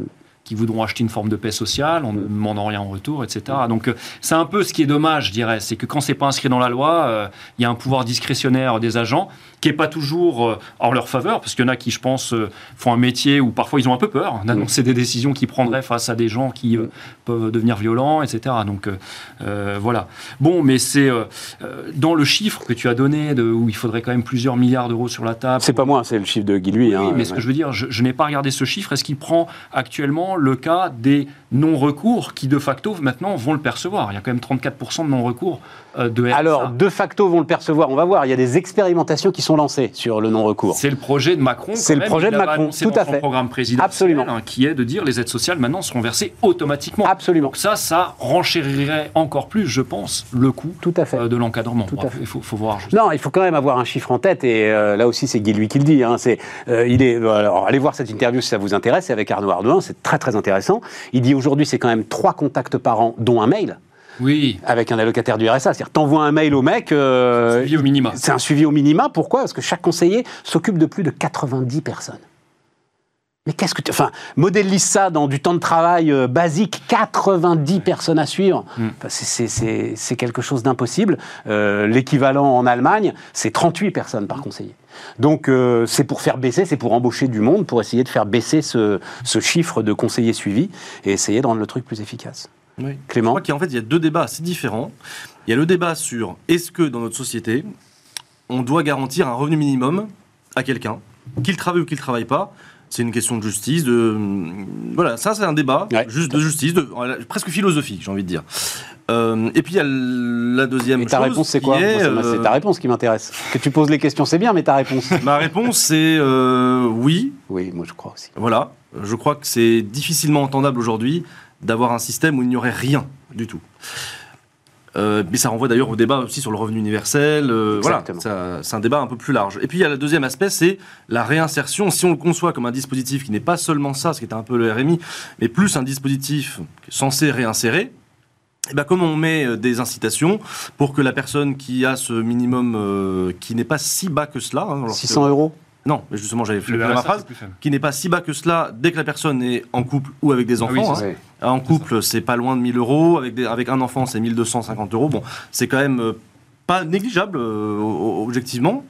qui voudront acheter une forme de paix sociale en ne demandant rien en retour, etc. Donc, euh, c'est un peu ce qui est dommage, je dirais. C'est que quand c'est pas inscrit dans la loi, euh, il y a un pouvoir discrétionnaire des agents qui est pas toujours euh, en leur faveur, parce qu'il y en a qui, je pense, euh, font un métier où parfois ils ont un peu peur d'annoncer des décisions qu'ils prendraient face à des gens qui euh, peuvent devenir violents, etc. Donc, euh, voilà. Bon, mais c'est euh, dans le chiffre que tu as donné, de, où il faudrait quand même plusieurs milliards d'euros sur la table. C'est pas moi, c'est le chiffre de Guy Lui. Oui, hein. mais ce que je veux dire, je, je n'ai pas regardé ce chiffre. Est-ce qu'il prend actuellement le cas des non-recours qui, de facto, maintenant vont le percevoir? Il y a quand même 34% de non-recours de RSA. Alors, de facto, vont le percevoir. On va voir. Il y a des expérimentations qui sont lancées sur le non-recours. c'est le projet de Macron. C'est le projet de Macron, tout à fait. programme présidentiel, Absolument. hein, qui est de dire les aides sociales maintenant seront versées automatiquement. Absolument. Donc ça, ça renchérirait encore plus, je pense, le coût Tout à fait. euh, de l'encadrement. Tout à fait. Il faut, faut voir. Non, il faut quand même avoir un chiffre en tête, et euh, là aussi c'est Guy lui qui le dit. hein, c'est, euh, il est, euh, alors, allez voir cette interview si ça vous intéresse, c'est avec Arnaud Ardouin, c'est très très intéressant. Il dit aujourd'hui c'est quand même trois contacts par an, dont un mail, Oui, avec un allocataire du RSA. C'est-à-dire t'envoies un mail au mec... euh, suivi au minima. c'est un suivi au minima, pourquoi? Parce que chaque conseiller s'occupe de plus de 90 personnes. Mais qu'est-ce que tu... Enfin, modélise ça dans du temps de travail euh, basique, 90 personnes à suivre. Mm. Enfin, c'est quelque chose d'impossible. Euh, L'équivalent en Allemagne, c'est 38 personnes par conseiller. Donc euh, c'est pour faire baisser, c'est pour embaucher du monde, pour essayer de faire baisser ce, ce chiffre de conseillers suivis et essayer de rendre le truc plus efficace. Oui. Je Clément crois qu'en fait, il y a deux débats assez différents. Il y a le débat sur est-ce que dans notre société, on doit garantir un revenu minimum à quelqu'un, qu'il travaille ou qu'il ne travaille pas. C'est une question de justice, de voilà, ça c'est un débat Ouais. juste de justice, de presque philosophique, j'ai envie de dire. Euh, et puis il y a la deuxième Et ta chose réponse, c'est quoi Moi, c'est- C'est euh, ta réponse qui m'intéresse. Que tu poses les questions, c'est bien, mais ta réponse Ma réponse c'est euh, oui, Oui, moi je crois aussi. Voilà, je crois que c'est difficilement entendable aujourd'hui d'avoir un système où il n'y aurait rien du tout. Euh, mais ça renvoie d'ailleurs au débat aussi sur le revenu universel. euh, voilà, c'est un débat un peu plus large. Et puis il y a le deuxième aspect, c'est la réinsertion. Si on le conçoit comme un dispositif qui n'est pas seulement ça, ce qui était un peu le RMI, mais plus un dispositif censé réinsérer, eh ben, comment on met euh, des incitations pour que la personne qui a ce minimum euh, qui n'est pas si bas que cela, hein, lorsque- 600 euros non, mais justement j'avais fait ma phrase, qui n'est pas si bas que cela dès que la personne est en couple ou avec des Ah oui, enfants. hein. En couple, c'est pas loin de 1000 euros. Avec, des- avec un enfant, c'est 1250 euros. Bon, c'est quand même euh, pas négligeable, euh, objectivement.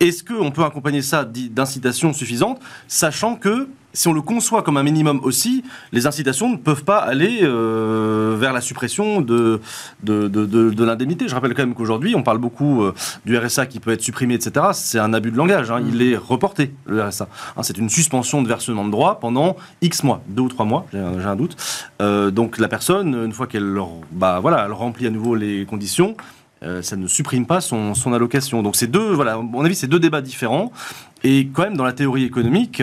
Est-ce qu'on peut accompagner ça d'i- d'incitations suffisantes, sachant que si on le conçoit comme un minimum aussi, les incitations ne peuvent pas aller euh, vers la suppression de, de, de- de- de l'indemnité. Je rappelle quand même qu'aujourd'hui, on parle beaucoup euh, du RSA qui peut être supprimé, etc. C'est un abus de langage. hein. Il est reporté, le RSA. Hein, c'est une suspension de versement de droits pendant X mois, deux ou trois mois, j'ai un, j'ai un doute. Euh, donc la personne, une fois qu'elle bah, voilà, elle remplit à nouveau les conditions, euh, ça ne supprime pas son, son allocation. Donc c'est deux, voilà, à mon avis, c'est deux débats différents. Et quand même, dans la théorie économique,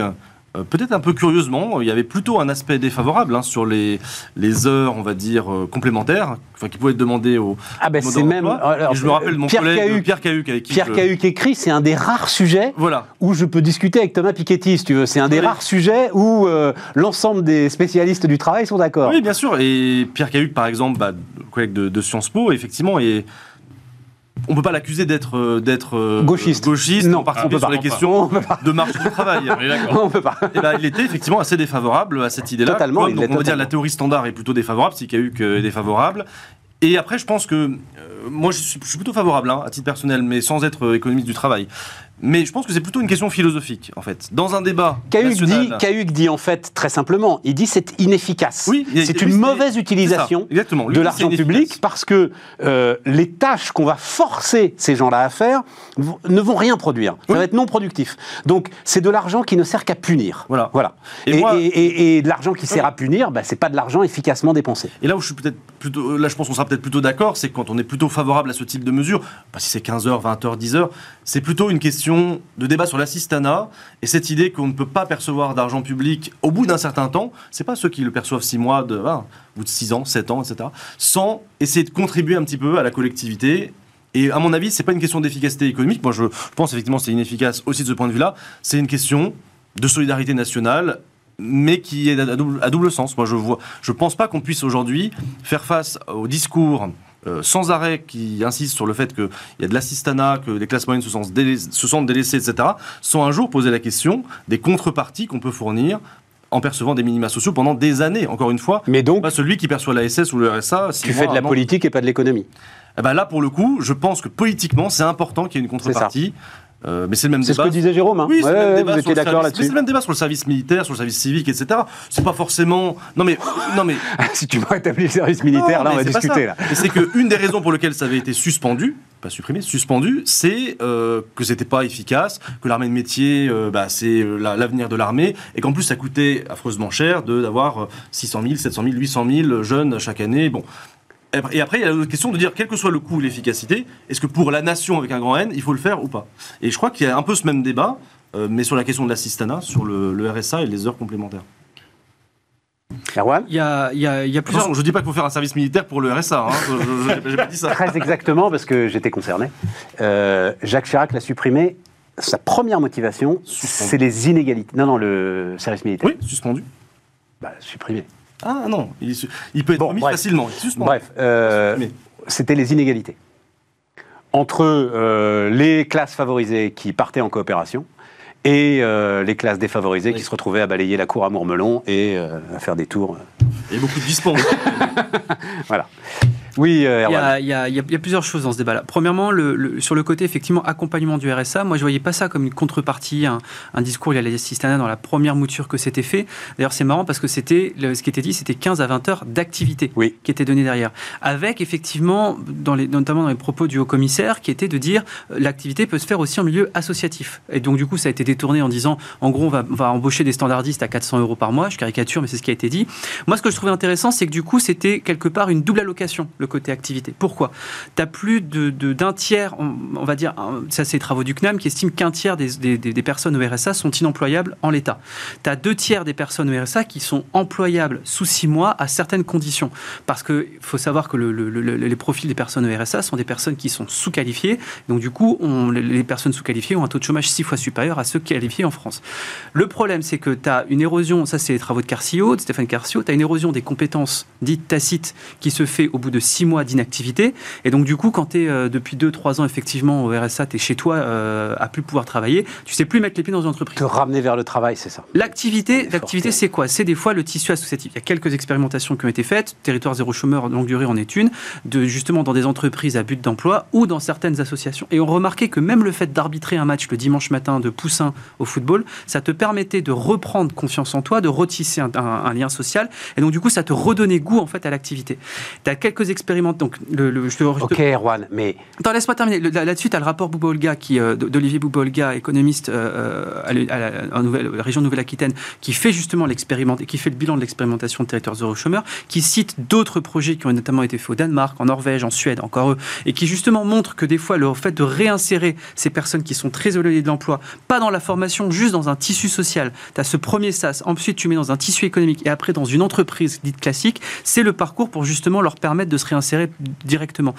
euh, peut-être un peu curieusement, il y avait plutôt un aspect défavorable hein, sur les, les heures, on va dire, euh, complémentaires, enfin, qui pouvaient être demandées au Ah ben c'est même... alors, je me rappelle mon Pierre collègue Cahuc, Pierre Cahuc avec qui Pierre je- Cahuc écrit, c'est un des rares sujets Voilà. où je peux discuter avec Thomas Piketty, si tu veux. C'est un des Oui. rares sujets où euh, l'ensemble des spécialistes du travail sont d'accord. Oui, bien sûr. Et Pierre Cahuc, par exemple, bah, collègue de, de Sciences Po, effectivement, et on peut pas l'accuser d'être euh, d'être euh, Gauchiste. gauchiste Non, en particulier on peut sur pas. les questions pas. de marché du travail. On peut pas. Et ben, il était effectivement assez défavorable à cette idée-là. Totalement, Comme, il donc, on va dire la théorie standard est plutôt défavorable, si Cahuc euh, est défavorable. Et après, je pense que euh, moi, je suis, je suis plutôt favorable hein, à titre personnel, mais sans être économiste du travail. Mais je pense que c'est plutôt une question philosophique, en fait. Dans un débat Cahuc national, dit, Cahuc dit en fait très simplement, il dit c'est inefficace. Oui, c'est une mauvaise ça, utilisation de l'argent public parce que euh, les tâches qu'on va forcer ces gens-là à faire ne vont rien produire. Ça Oui. va être non productif. Donc c'est de l'argent qui ne sert qu'à punir. Voilà. Voilà. Et Et, moi- et- et- et de l'argent qui sert à punir, bah, c'est pas de l'argent efficacement dépensé. Et là où je suis peut-être plutôt, là je pense qu'on sera peut-être plutôt d'accord, c'est quand on est plutôt favorable à ce type de mesures, bah, si c'est 15 heures, 20 heures, 10 heures, c'est plutôt une question de débat sur l'assistanat et cette idée qu'on ne peut pas percevoir d'argent public au bout d'un certain temps, c'est pas ceux qui le perçoivent 6 mois, de, bout de 6 ans, 7 ans, etc., sans essayer de contribuer un petit peu à la collectivité. Et à mon avis, c'est pas une question d'efficacité économique. Moi, je pense effectivement que c'est inefficace aussi de ce point de vue-là. C'est une question de solidarité nationale mais qui est à double, à double sens. Moi, je vois, je pense pas qu'on puisse aujourd'hui faire face au discours euh, sans arrêt qui insiste sur le fait qu'il y a de l'assistanat, que les classes moyennes se sentent, délaissées, se sentent délaissées, etc., sans un jour poser la question des contreparties qu'on peut fournir en percevant des minima sociaux pendant des années, encore une fois. Mais donc, pas celui qui perçoit la SS ou le RSA. Tu fais de la politique et pas de l'économie. Eh ben là, pour le coup, je pense que politiquement, c'est important qu'il y ait une contrepartie. Euh, mais c'est le même débat. C'est ce que disait Jérôme. Hein. Oui, c'est ouais, le même d'accord là-dessus. C'est le même débat sur le service militaire, sur le service civique, etc. C'est pas forcément. Non mais, non mais. si tu veux rétablir le service militaire, non, là, on va discuter là. C'est qu'une des raisons pour lesquelles ça avait été suspendu, pas supprimé, suspendu, c'est euh, que c'était pas efficace, que l'armée de métier, euh, bah, c'est l'avenir de l'armée, et qu'en plus ça coûtait affreusement cher d'avoir 600 000, 700 000, 800 000 jeunes chaque année. Bon, et après, il y a la question de dire, quel que soit le coût ou l'efficacité, est-ce que pour la nation avec un grand N, il faut le faire ou pas? Et je crois qu'il y a un peu ce même débat, euh, mais sur la question de l'assistanat, sur le, RSA et les heures complémentaires. Il y, a, il, y a, il y a plusieurs. je ne dis pas qu'il faut faire un service militaire pour le RSA. Hein. je pas dit ça. Très exactement, parce que j'étais concerné. Euh, Jacques Chirac l'a supprimé. Sa première motivation, c'est les inégalités. Non, non, le service militaire. Oui, suspendu. Bah, supprimé. Ah non, il, peut être remis facilement. Bref, euh, c'était les inégalités. Entre euh, les classes favorisées qui partaient en coopération et euh, les classes défavorisées qui se retrouvaient à balayer la cour à Mourmelon et à faire des tours. Il y a beaucoup de dispenses. voilà. Oui, euh, il, y a, il, y a, plusieurs choses dans ce débat-là. Premièrement, le, sur le côté effectivement accompagnement du RSA, moi je voyais pas ça comme une contrepartie, un, discours. Il y a l'assistanat dans la première mouture que c'était fait. D'ailleurs, c'est marrant parce que c'était ce qui était dit, c'était 15 à 20 heures d'activité qui était donné derrière, avec effectivement, dans les, notamment dans les propos du haut commissaire, qui était de dire euh, l'activité peut se faire aussi en milieu associatif. Et donc du coup, ça a été détourné en disant, en gros, on va, on va embaucher des standardistes à 400 euros par mois. Je caricature, mais c'est ce qui a été dit. Moi, ce que je trouvais intéressant, c'est que du coup, c'était quelque part une double allocation le côté activité. Pourquoi? Tu as plus d'un de, tiers, on, va dire, ça c'est les travaux du CNAM qui estiment qu'un tiers des, des, personnes au RSA sont inemployables en l'état. Tu as deux tiers des personnes au RSA qui sont employables sous six mois à certaines conditions. Parce qu'il faut savoir que le, les profils des personnes au RSA sont des personnes qui sont sous-qualifiées. Donc du coup, on, les personnes sous-qualifiées ont un taux de chômage six fois supérieur à ceux qualifiés en France. Le problème, c'est que tu as une érosion, ça c'est les travaux de Carcio, de Stéphane Carcio, tu as une érosion des compétences dites tacites qui se fait au bout de six mois inactivité. Et donc, du coup, quand tu es euh, depuis 2-3 ans, effectivement, au RSA, tu es chez toi, euh, à plus pouvoir travailler, tu sais plus mettre les pieds dans une entreprise. Te ramener vers le travail, c'est ça. L'activité, l'activité c'est quoi? C'est des fois le tissu associatif. Il y a quelques expérimentations qui ont été faites. Territoire zéro chômeur, longue durée en est une. De, justement, dans des entreprises à but d'emploi ou dans certaines associations. Et on remarquait que même le fait d'arbitrer un match le dimanche matin de poussin au football, ça te permettait de reprendre confiance en toi, de retisser un, lien social. Et donc, du coup, ça te redonnait goût, en fait, à l'activité. Tu as quelques expérimentations donc, le, je Ok, Erwan, mais. Attends, laisse-moi terminer. Là-dessus, tu as le rapport Boubolga, qui, euh, d'Olivier Boubolga, économiste euh, à, la, nouvelle, région Nouvelle-Aquitaine, qui fait justement l'expérimentation, qui fait le bilan de l'expérimentation de territoires zéro chômeur, qui cite d'autres projets qui ont notamment été faits au Danemark, en Norvège, en Suède, encore eux, et qui justement montre que des fois, le fait de réinsérer ces personnes qui sont très éloignées de l'emploi, pas dans la formation, juste dans un tissu social, tu as ce premier sas, ensuite tu mets dans un tissu économique et après dans une entreprise dite classique, c'est le parcours pour justement leur permettre de se réinsérer directement.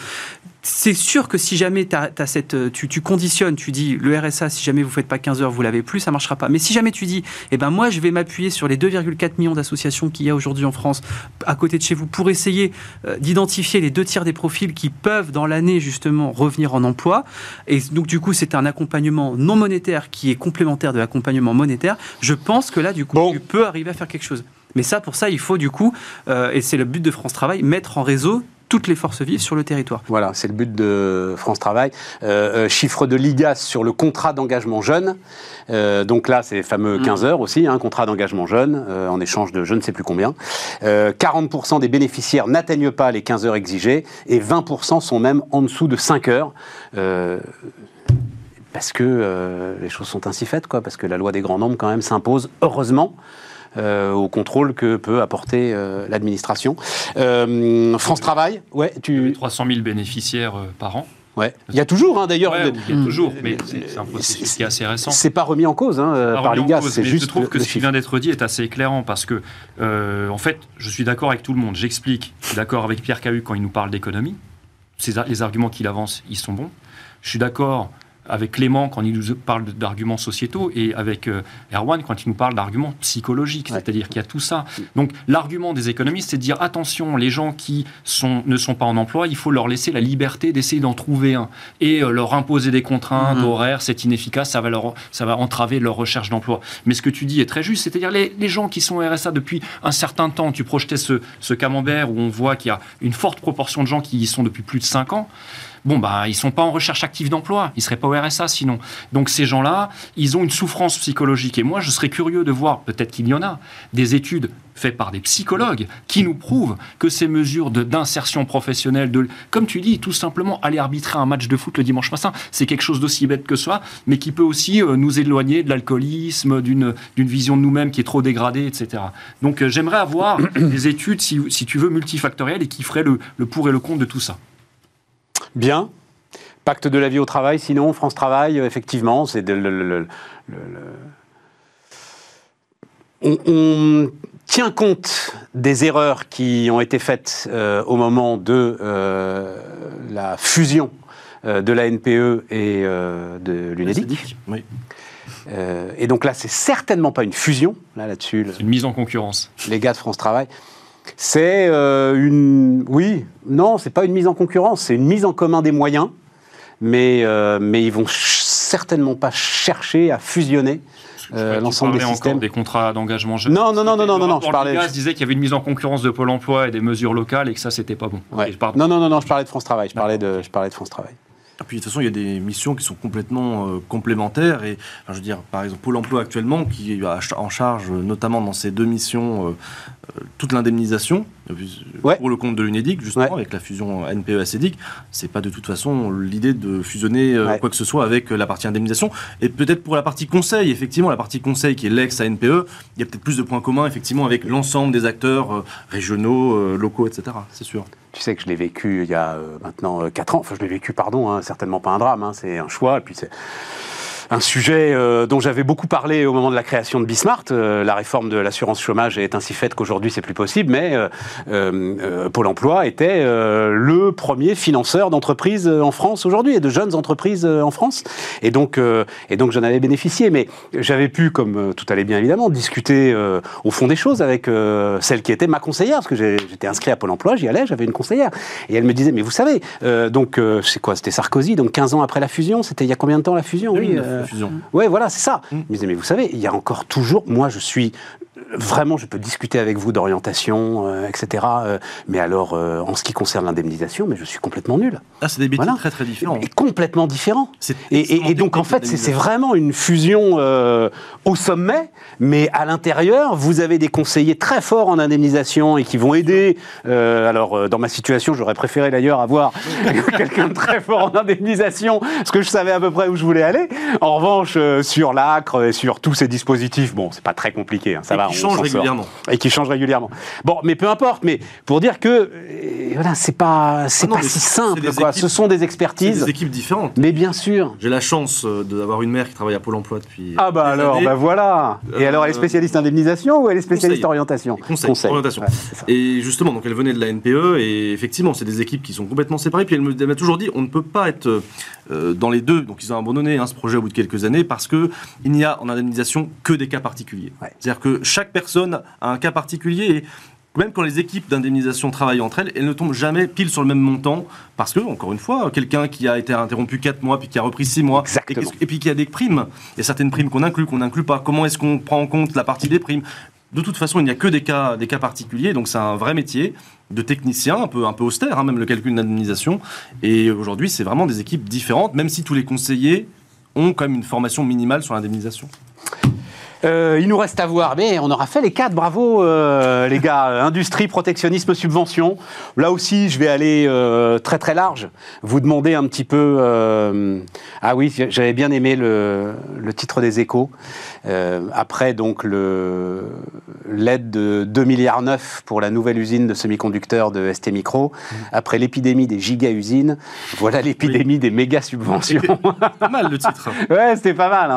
C'est sûr que si jamais as, cette, tu, tu, conditionnes, tu dis le RSA, si jamais vous ne faites pas 15 heures, vous l'avez plus, ça ne marchera pas. Mais si jamais tu dis, eh ben moi, je vais m'appuyer sur les 2,4 millions d'associations qu'il y a aujourd'hui en France à côté de chez vous pour essayer euh, d'identifier les deux tiers des profils qui peuvent dans l'année justement revenir en emploi. Et donc du coup, c'est un accompagnement non monétaire qui est complémentaire de l'accompagnement monétaire. Je pense que là, du coup, tu peux arriver à faire quelque chose. Mais ça, pour ça, il faut du coup, euh, et c'est le but de France Travail, mettre en réseau toutes les forces vives sur le territoire. Voilà, c'est le but de France Travail. Euh, euh, chiffre de l'IGAS sur le contrat d'engagement jeune. Euh, donc là, c'est fameux 15 mm. heures aussi, un hein, contrat d'engagement jeune, en échange de je ne sais plus combien. 40% des bénéficiaires n'atteignent pas les 15 heures exigées et 20% sont même en dessous de 5 heures parce que les choses sont ainsi faites, quoi, parce que la loi des grands nombres quand même s'impose, heureusement, au contrôle que peut apporter euh, l'administration. Euh, France Travail, ouais, tu... 300 000 bénéficiaires par an. Ouais. Il y a toujours, hein, d'ailleurs. Ouais, il y a toujours, mais c'est un processus c'est- qui est assez récent. C'est pas remis en cause hein, euh, par c'est mais juste Je trouve que ce qui vient d'être dit est assez éclairant parce que, euh, en fait, je suis d'accord avec tout le monde. J'explique. Je suis d'accord avec Pierre Cahu quand il nous parle d'économie. Les arguments qu'il avance, ils sont bons. Je suis d'accord avec Clément quand il nous parle d'arguments sociétaux et avec euh, Erwan quand il nous parle d'arguments psychologiques. Ouais. C'est-à-dire qu'il y a tout ça. Donc, l'argument des économistes, c'est de dire attention, les gens qui sont, ne sont pas en emploi, il faut leur laisser la liberté d'essayer d'en trouver un et euh, leur imposer des contraintes Mhm. horaires, c'est inefficace, ça va, leur, ça va entraver leur recherche d'emploi. Mais ce que tu dis est très juste, c'est-à-dire les, les gens qui sont au RSA depuis un certain temps, tu projetais ce, ce camembert où on voit qu'il y a une forte proportion de gens qui y sont depuis plus de 5 ans. Bon, bah, ils sont pas en recherche active d'emploi. Ils seraient pas au RSA sinon. Donc, ces gens-là, ils ont une souffrance psychologique. Et moi, je serais curieux de voir, peut-être qu'il y en a, des études faites par des psychologues qui nous prouvent que ces mesures d'insertion professionnelle, de, comme tu dis, tout simplement aller arbitrer un match de foot le dimanche matin, c'est quelque chose d'aussi bête que ça, mais qui peut aussi euh, nous éloigner de l'alcoolisme, d'une d'une vision de nous-mêmes qui est trop dégradée, etc. Donc, euh, j'aimerais avoir des études, si, si tu veux, multifactorielles et qui feraient le, le pour et le contre de tout ça. Bien. Pacte de la vie au travail, sinon, France Travail, euh, effectivement, c'est de- le- le- le- le- le- On, on tient compte des erreurs qui ont été faites euh, au moment de euh, la fusion euh, de la NPE et euh, de l'UNEDIC. Oui. Euh, et donc là, c'est certainement pas une fusion, là, là-dessus, C'est une mise en concurrence. les gars de France Travail. C'est euh, une. Oui, non, c'est pas une mise en concurrence, c'est une mise en commun des moyens, mais, euh, mais ils vont certainement pas chercher à fusionner euh, l'ensemble des systèmes. des contrats d'engagement jeunes. Non, non, non, non, non, non, non, je parlais- Je disais qu'il y avait une mise en concurrence de Pôle emploi et des mesures locales et que ça, c'était pas bon. Ouais. Ok, pardon. Non, non, non, non, je parlais de France Travail. Je parlais de, je parlais de France Travail. Et puis de toute façon, il y a des missions qui sont complètement euh, complémentaires. Et je veux dire, par exemple, Pôle emploi actuellement, qui a en charge, euh, notamment dans ces deux missions, euh, toute l'indemnisation Ouais. pour le compte de l'UNEDIC, justement, Ouais. avec la fusion NPE-ACEDIC. C'est pas de toute façon l'idée de fusionner euh, Ouais. quoi que ce soit avec euh, la partie indemnisation. Et peut-être pour la partie conseil, effectivement, la partie conseil qui est l'ex-ANPE, il y a peut-être plus de points communs, effectivement, avec l'ensemble des acteurs euh, régionaux, euh, locaux, etc. C'est sûr. Tu sais que je l'ai vécu il y a euh, maintenant 4 ans. Enfin, je l'ai vécu, pardon, hein, certainement pas un drame, hein, c'est un choix. Et puis c'est un sujet euh, dont j'avais beaucoup parlé au moment de la création de Bismart. Euh, la réforme de l'assurance chômage est ainsi faite qu'aujourd'hui c'est plus possible, mais euh, euh, euh, Pôle Emploi était euh, le premier financeur d'entreprises en France aujourd'hui et de jeunes entreprises en France. Et donc, euh, et donc j'en avais bénéficié. Mais j'avais pu, comme tout allait bien évidemment, discuter euh, au fond des choses avec euh, celle qui était ma conseillère, parce que j'étais inscrit à Pôle Emploi, j'y allais, j'avais une conseillère. Et elle me disait, mais vous savez, euh, donc euh, c'est quoi? C'était Sarkozy, donc 15 ans après la fusion, c'était il y a combien de temps la fusion? Oui, 2009, euh. Ouais, voilà, c'est ça. Mm. Il me disait, mais vous savez, il y a encore toujours, moi je suis, vraiment, je peux discuter avec vous d'orientation, euh, etc. euh, mais alors, euh, en ce qui concerne l'indemnisation, mais je suis complètement nul. Ah, c'est des métiers Voilà. très très différents. Et complètement différent. C'est Et, et- extrêmement et donc en fait, c'est vraiment une fusion au sommet, mais à l'intérieur, vous avez des conseillers très forts en indemnisation et qui vont aider. alors dans ma situation, j'aurais préféré d'ailleurs avoir quelqu'un de très fort en indemnisation, parce que je savais à peu près où je voulais aller. En revanche, sur l'ACRE et sur tous ces dispositifs, bon, c'est pas très compliqué, hein, ça Et va. Qui change régulièrement. Et qui change régulièrement. Bon, mais peu importe. Mais pour dire que euh, voilà, c'est pas, c'est Ah pas si simple. des Quoi. équipes- Ce sont des expertises. des équipes différentes. Mais bien sûr. J'ai la chance euh, d'avoir une mère qui travaille à Pôle emploi depuis. Ah bah alors, années. bah voilà. Et Euh, alors, elle est spécialiste indemnisation ou elle est spécialiste conseil. orientation? Conseil, orientation. Ouais. Et justement, donc elle venait de la NPE et effectivement, c'est des équipes qui sont complètement séparées. Puis elle m'a toujours dit, on ne peut pas être dans les deux. Donc ils ont abandonné hein, ce projet au bout de quelques années parce que il n'y a en indemnisation que des cas particuliers. Ouais. C'est-à-dire que chaque personne a un cas particulier et même quand les équipes d'indemnisation travaillent entre elles, elles ne tombent jamais pile sur le même montant parce que, encore une fois, quelqu'un qui a été interrompu 4 mois puis qui a repris 6 mois et, et puis qui a des primes, il y a certaines primes qu'on inclut, qu'on n'inclut pas. Comment est-ce qu'on prend en compte la partie des primes? De toute façon, il n'y a que des cas, des cas particuliers, donc c'est un vrai métier de technicien, un peu, un peu austère, hein, même le calcul d'indemnisation. Et aujourd'hui, c'est vraiment des équipes différentes, même si tous les conseillers ont quand même une formation minimale sur l'indemnisation. Euh, il nous reste à voir, mais on aura fait les quatre, bravo euh, les gars. Industrie, protectionnisme, subvention. Là aussi, je vais aller euh, très très large. Vous demander un petit peu... ah oui, j'avais bien aimé le titre des échos. Euh, après donc l'aide de 2 milliards 9 pour la nouvelle usine de semi-conducteurs de ST Micro, après l'épidémie des giga-usines, voilà l'épidémie des méga-subventions. Pas mal le titre. Ouais, c'était pas mal.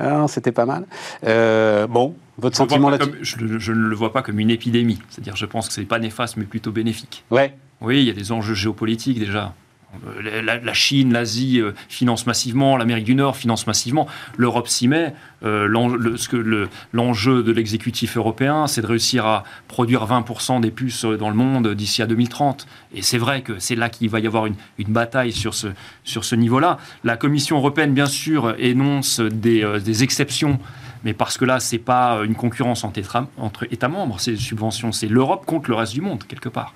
Hein. C'était pas mal. Euh, bon, votre Je, sentiment là-dessus comme- je je ne le vois pas comme une épidémie. C'est-à-dire, je pense que c'est pas néfaste, mais plutôt bénéfique. Ouais. Oui, il y a des enjeux géopolitiques déjà. Euh, La, Chine, l'Asie euh, financent massivement, l'Amérique du Nord finance massivement, l'Europe s'y met. Euh, ce L'enjeu de l'exécutif européen, c'est de réussir à produire 20% des puces dans le monde d'ici à 2030. Et c'est vrai que c'est là qu'il va y avoir une, bataille sur ce, ce niveau-là. La Commission européenne, bien sûr, énonce des, des exceptions. Mais parce que là, c'est pas une concurrence entre États membres, ces subventions, c'est l'Europe contre le reste du monde, quelque part.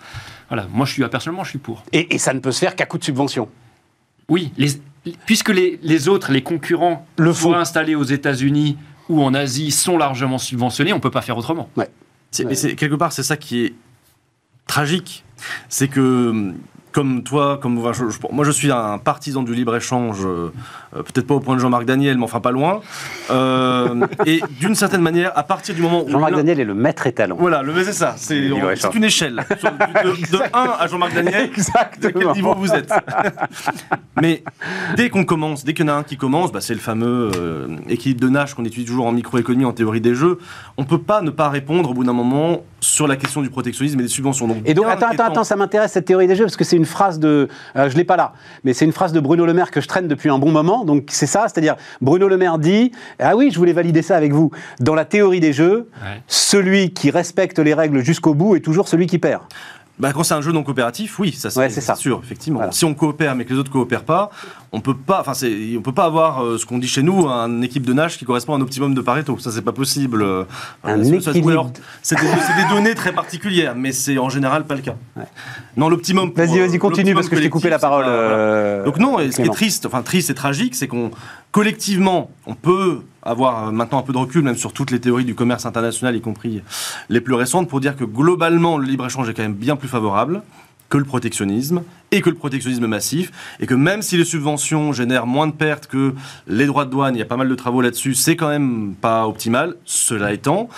Voilà, moi, je suis, personnellement, je suis pour. Et, et ça ne peut se faire qu'à coup de subvention. Oui, les- puisque les, les autres, les concurrents, Le soit font. installés aux États-Unis ou en Asie, sont largement subventionnés, on ne peut pas faire autrement. Ouais. Mais quelque part, c'est ça qui est tragique. C'est que, comme toi, comme moi, je, moi, je suis un partisan du libre échange, euh, euh, peut-être pas au point de Jean-Marc Daniel, mais enfin pas loin. Euh, et d'une certaine manière, à partir du moment où Jean-Marc Daniel est le maître étalon. Voilà, le c'est ça. C'est une échelle. De, 1 à Jean-Marc Daniel, de quel Exactement. niveau vous êtes Mais dès qu'on commence, dès qu'il y en a un qui commence, bah, c'est le fameux euh, équilibre de Nash qu'on étudie toujours en microéconomie, en théorie des jeux. On peut pas ne pas répondre au bout d'un moment sur la question du protectionnisme et des subventions. Donc, Et donc, attends, attends, attends, ça m'intéresse cette théorie des jeux parce que c'est une phrase de. euh, je l'ai pas là, mais c'est une phrase de Bruno Le Maire que je traîne depuis un bon moment. Donc, c'est ça, c'est-à-dire, Bruno Le Maire dit Ah oui, je voulais valider ça avec vous. Dans la théorie des jeux, Ouais. celui qui respecte les règles jusqu'au bout est toujours celui qui perd. Bah, quand c'est un jeu non coopératif, oui, ça c'est sûr, effectivement. Voilà. Si on coopère mais que les autres coopèrent pas, on peut pas, enfin on peut pas avoir euh, ce qu'on dit chez nous, une équipe de nage qui correspond à un optimum de Pareto. Ça c'est pas possible. euh, C'est des, données très particulières, mais c'est en général pas le cas. Non, l'optimum. pour, Vas-y, euh, vas-y, continue parce que je t'ai coupé la parole. c'est pas- voilà. Donc non, et ce qui est triste, enfin triste et tragique, c'est qu'on collectivement, on peut avoir euh, maintenant un peu de recul même sur toutes les théories du commerce international, y compris les plus récentes, pour dire que globalement le libre échange est quand même bien plus favorable que le protectionnisme et que le protectionnisme massif et que même si les subventions génèrent moins de pertes que les droits de douane, il y a pas mal de travaux là-dessus, c'est quand même pas optimal. Cela étant,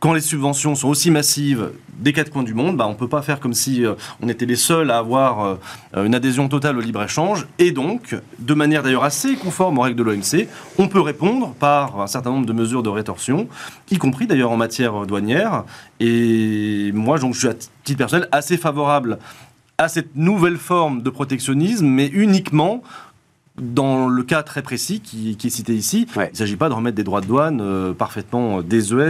quand les subventions sont aussi massives des quatre coins du monde, bah, on ne peut pas faire comme si euh, on était les seuls à avoir euh, une adhésion totale au libre-échange. Et donc, de manière d'ailleurs assez conforme aux règles de l'OMC, on peut répondre par un certain nombre de mesures de rétorsion, y compris d'ailleurs en matière douanière. Et moi, donc, je suis à titre personnel assez favorable à cette nouvelle forme de protectionnisme, mais uniquement dans le cas très précis qui, qui est cité ici, Ouais. il ne s'agit pas de remettre des droits de douane euh, parfaitement désuets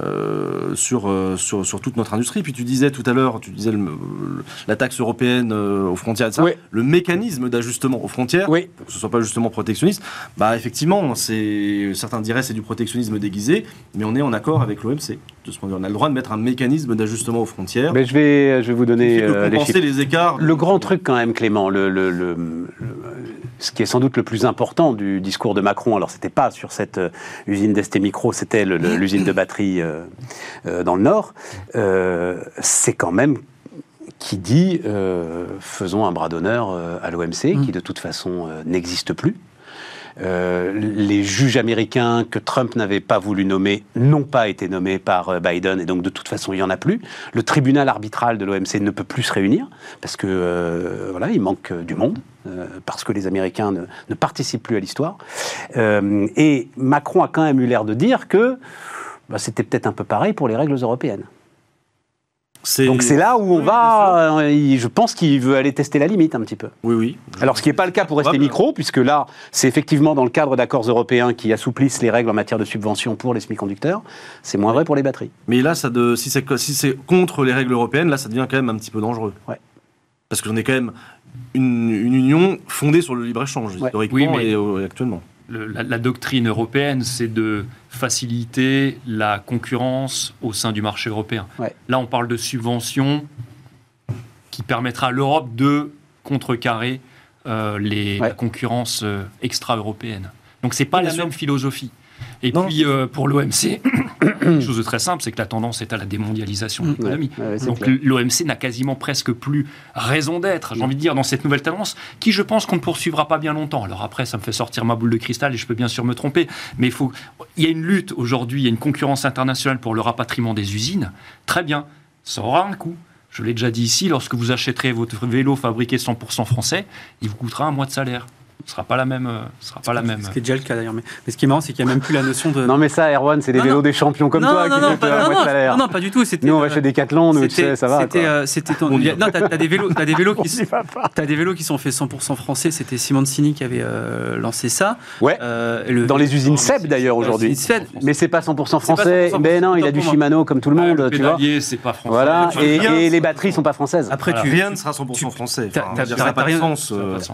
euh, sur, euh, sur, sur toute notre industrie. Puis tu disais tout à l'heure, tu disais le- le- la taxe européenne euh, aux frontières. Oui. le mécanisme d'ajustement aux frontières, Oui. pour que ce soit pas justement protectionniste, bah effectivement, certains diraient c'est du protectionnisme déguisé, mais on est en accord avec l'OMC. De ce point de vue, on a le droit de mettre un mécanisme d'ajustement aux frontières. Mais je vais, je vais vous donner euh, les chiffres. les écarts. Le grand truc quand même, Clément, le, le- le- le- ce qui est sans doute le plus important du discours de Macron, alors c'était pas sur cette euh, usine d'ST Micro, c'était l'usine de batterie euh, euh, dans le Nord, euh, c'est quand même qui dit euh, faisons un bras d'honneur euh, à l'OMC, Mm. qui de toute façon euh, n'existe plus. Euh, les juges américains que Trump n'avait pas voulu nommer n'ont pas été nommés par euh, Biden et donc de toute façon il n'y en a plus. Le tribunal arbitral de l'OMC ne peut plus se réunir parce que euh, voilà il manque du monde parce que les Américains ne, participent plus à l'histoire. Et Macron a quand même eu l'air de dire que bah, c'était peut-être un peu pareil pour les règles européennes. Donc c'est là où on Oui, va. euh, je pense qu'il veut aller tester la limite un petit peu. Oui, oui. Alors, ce qui n'est pas le cas pour rester micro, puisque là, c'est effectivement dans le cadre d'accords européens qui assouplissent les règles en matière de subvention pour les semi-conducteurs. C'est moins vrai pour les batteries. Mais là, ça de, si c'est si contre les règles européennes, là, ça devient quand même un petit peu dangereux. Ouais. Parce qu'on est quand même une, une union fondée sur le libre-échange, Ouais. historiquement Oui, mais- et euh, actuellement. Le- la, la doctrine européenne, c'est de faciliter la concurrence au sein du marché européen. Ouais. Là, on parle de subventions qui permettra à l'Europe de contrecarrer euh, les, Ouais. la concurrence euh, extra-européenne. Donc, c'est pas Bien la sûr. même philosophie. Et Non, puis, euh, pour l'OMC, chose de très simple, c'est que la tendance est à la démondialisation de l'économie. Ouais, ouais, c'est Donc, l'OMC n'a quasiment presque plus raison d'être, j'ai envie de dire, dans cette nouvelle tendance, qui, je pense, qu'on ne poursuivra pas bien longtemps. Alors après, ça me fait sortir ma boule de cristal et je peux bien sûr me tromper, mais il faut... Il y a une lutte aujourd'hui, il y a une concurrence internationale pour le rapatriement des usines. Très bien, ça aura un coût. Je l'ai déjà dit ici, lorsque vous achèterez votre vélo fabriqué 100% français, il vous coûtera un mois de salaire. Ce sera pas la même. euh, ce sera pas la même. Ce qui est déjà le cas d'ailleurs. Mais, mais ce qui est marrant, c'est qu'il n'y a même plus la notion de. Non, mais ça, Erwan, c'est des Non, vélos non. des champions comme non, toi non, qui non, pas, non, non, salaire. non, pas du tout. Nous, on va chez Decathlon, nous, tu sais, ça va. C'était, euh, c'était ton-. Non, t'as, des vélos, t'as des vélos qui, y va pas. t'as des vélos qui sont faits 100% français. C'était Simon Sini qui avait euh, lancé ça. Ouais. Euh, le- Dans les usines Seb d'ailleurs aujourd'hui. Mais c'est pas 100% C'est pas français. 100% Mais non, il a du. Shimano comme tout le monde, le tu vois. pédalier, c'est pas français. Voilà, et, les batteries sont pas françaises. Après, Voilà. tu, Rien ne sera 100% français.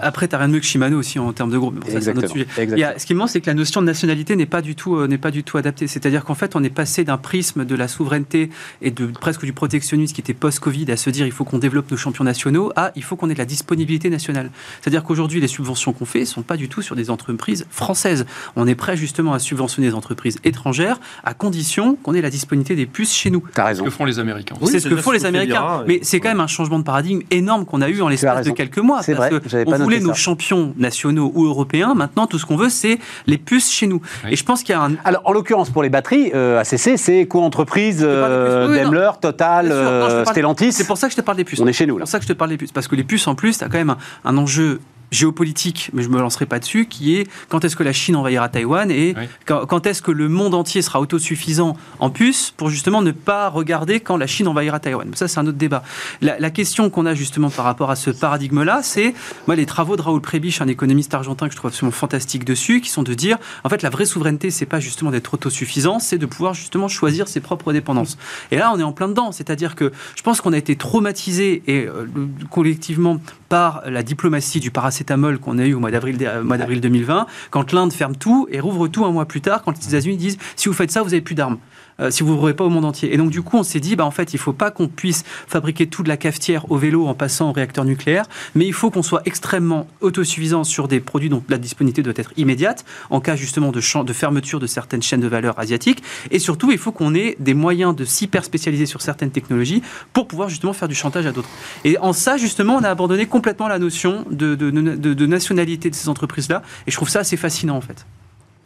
Après, t'as rien de mieux que Shimano aussi en termes de groupe. Bon, ça, c'est un autre Exactement. sujet. Exactement. Il y a- ce qui est marrant, c'est que la notion de nationalité n'est pas du tout, euh, n'est pas du tout adaptée. C'est-à-dire qu'en fait, on est passé d'un prisme de la souveraineté et de presque du protectionnisme qui était post-Covid à se dire il faut qu'on développe nos champions nationaux à il faut qu'on ait de la disponibilité nationale. C'est-à-dire qu'aujourd'hui, les subventions qu'on fait ne sont pas du tout sur des entreprises françaises. On est prêt justement à subventionner des entreprises étrangères à condition qu'on ait la disponibilité des puces chez nous. T'as Ce que font les Américains. Oui, c'est ce que font les Américains. Mais c'est quand même un changement de paradigme énorme qu'on a eu en l'espace de quelques mois. C'est parce vrai, que on pas noté voulait nos champions nationaux ou européens. Maintenant, tout ce qu'on veut, c'est les puces chez nous. Oui. Et je pense qu'il y a un. Alors, en l'occurrence, pour les batteries, euh, ACC, c'est co-entreprise euh. Oui, Daimler, Total. Non, euh, Stellantis. C'est pour ça que je te parle des puces. On est chez nous, C'est pour ça que je te parle des puces. Parce que les puces, en plus, tu as quand même un, un enjeu géopolitique, mais je me lancerai pas dessus, qui est quand est-ce que la Chine envahira Taïwan et Oui. quand, quand est-ce que le monde entier sera autosuffisant en puces pour justement ne pas regarder quand la Chine envahira Taïwan? Ça, c'est un autre débat. La, la question qu'on a justement par rapport à ce paradigme-là, c'est moi les travaux de Raoul Prebisch, un économiste argentin que je trouve absolument fantastique dessus, qui sont de dire en fait la vraie souveraineté, c'est pas justement d'être autosuffisant, c'est de pouvoir justement choisir ses propres dépendances. Et là, on est en plein dedans, c'est-à-dire que je pense qu'on a été traumatisé et euh, le- collectivement par la diplomatie du paracétamol qu'on a eu au mois d'avril euh, mois d'avril 2020, quand l'Inde ferme tout et rouvre tout un mois plus tard, quand les États-Unis disent si vous faites ça, vous avez plus d'armes. Euh, si vous n'ouvrez pas au monde entier. Et donc, du coup, on s'est dit, bah, en fait, il ne faut pas qu'on puisse fabriquer toute la cafetière au vélo en passant au réacteur nucléaire, mais il faut qu'on soit extrêmement autosuffisant sur des produits dont la disponibilité doit être immédiate, en cas justement de, de fermeture de certaines chaînes de valeur asiatiques. Et surtout, il faut qu'on ait des moyens de s'hyper spécialiser sur certaines technologies pour pouvoir justement faire du chantage à d'autres. Et en ça, justement, on a abandonné complètement la notion de, de- de- de nationalité de ces entreprises-là. Et je trouve ça assez fascinant, en fait.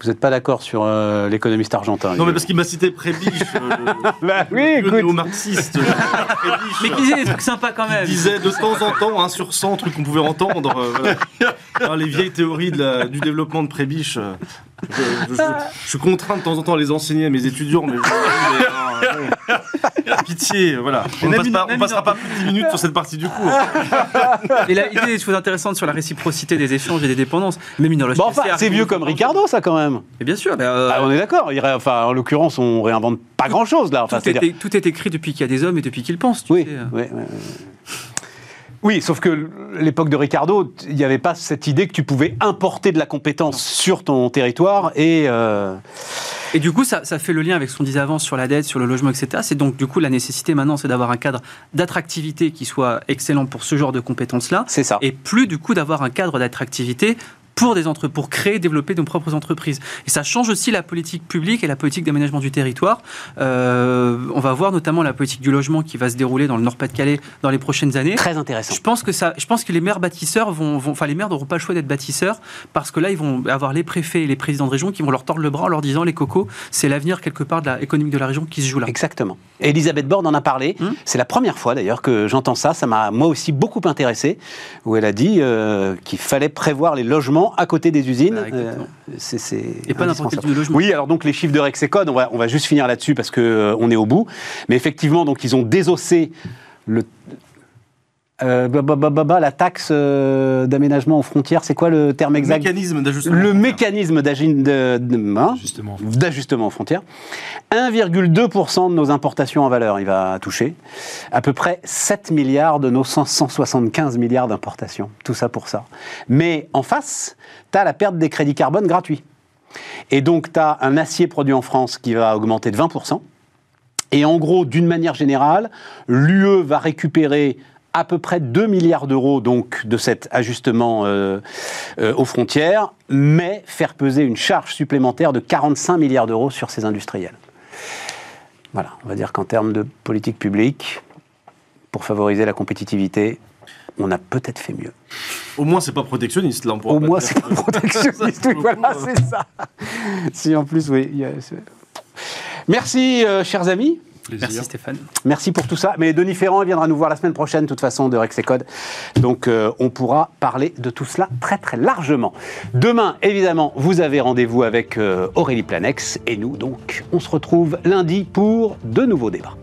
Vous n'êtes pas d'accord sur euh, l'économiste argentin Non, mais parce qu'il m'a cité Prébiche, euh, Bah oui, néo-marxiste. Prébiche, Mais qui disait des trucs sympas quand même. Il disait de temps en temps, un sur 100 trucs qu'on pouvait entendre. euh, voilà. Alors, les vieilles théories de la- du développement de Prébiche. Je, je- je suis contraint de temps en temps à les enseigner à mes étudiants, mais, je- bon, pitié, voilà. On passe pas- on passera pas plus de 10 minutes sur cette partie du cours. Et là, il y a des choses intéressantes sur la réciprocité des échanges et des dépendances. Même une Bon, enfin, c'est vieux comme Ricardo, ça, quand même. Et bien sûr, ben, euh, Ah, on est d'accord. Enfin, en l'occurrence, on réinvente pas grand-chose, là. Enfin, tout, est, c'est-à-dire- tout est écrit depuis qu'il y a des hommes et depuis qu'ils pensent. tu Oui, sais. oui, oui, oui. Oui, sauf que l'époque de Ricardo, il n'y avait pas cette idée que tu pouvais importer de la compétence sur ton territoire et euh, Et du coup, ça, ça fait le lien avec ce qu'on disait avant sur la dette, sur le logement, etc. C'est donc, du coup, la nécessité maintenant, c'est d'avoir un cadre d'attractivité qui soit excellent pour ce genre de compétences-là. c'est ça. Et plus, du coup, d'avoir un cadre d'attractivité pour, des entre... pour créer, développer nos propres entreprises. Et ça change aussi la politique publique et la politique d'aménagement du territoire. Euh, on va voir notamment la politique du logement qui va se dérouler dans le Nord-Pas-de-Calais dans les prochaines années. Très intéressant. Je pense que ça, je pense que les maires bâtisseurs vont, vont- enfin les maires n'auront pas le choix d'être bâtisseurs parce que là ils vont avoir les préfets et les présidents de région qui vont leur tordre le bras en leur disant les cocos, c'est l'avenir quelque part de la économique de la région qui se joue là. Exactement. Et Elisabeth Borne en a parlé. Hmm. C'est la première fois d'ailleurs que j'entends ça. Ça m'a moi aussi beaucoup intéressé. Où elle a dit euh, qu'il fallait prévoir les logements à côté des usines. Exactement. Euh, Et pas n'importe quel type de logement. Oui, alors donc les chiffres de Rexecode, on va, on va juste finir là-dessus parce que euh, on est au bout. Mais effectivement, donc ils ont désossé le euh, bah, bah, bah, bah, bah, la taxe euh, d'aménagement aux frontières. C'est quoi le terme exact Mécanisme d'ajustement. Le mécanisme hein, Justement. d'ajustement aux frontières. 1,2% de nos importations en valeur, il va toucher. À peu près 7 milliards de nos 100 175 milliards d'importations. Tout ça pour ça. Mais en face, tu as la perte des crédits carbone gratuits. Et donc, tu as un acier produit en France qui va augmenter de 20%. Et en gros, d'une manière générale, l'UE va récupérer à peu près 2 milliards d'euros donc de cet ajustement euh, euh, aux frontières, mais faire peser une charge supplémentaire de 45 milliards d'euros sur ces industriels. Voilà, on va dire qu'en termes de politique publique, pour favoriser la compétitivité, on a peut-être fait mieux. Au moins, c'est pas protectionniste, là. On pourra Au pas moins, c'est pas protectionniste. Oui, voilà, c'est ça. Si en plus, oui. Merci, euh, chers amis. Plaisir. Merci Stéphane. Merci pour tout ça. Mais Denis Ferrand viendra nous voir la semaine prochaine, de toute façon, de Rex et Code. Donc, euh, on pourra parler de tout cela très, très largement. Demain, évidemment, vous avez rendez-vous avec euh, Aurélie Planex. Et nous, donc, on se retrouve lundi pour de nouveaux débats.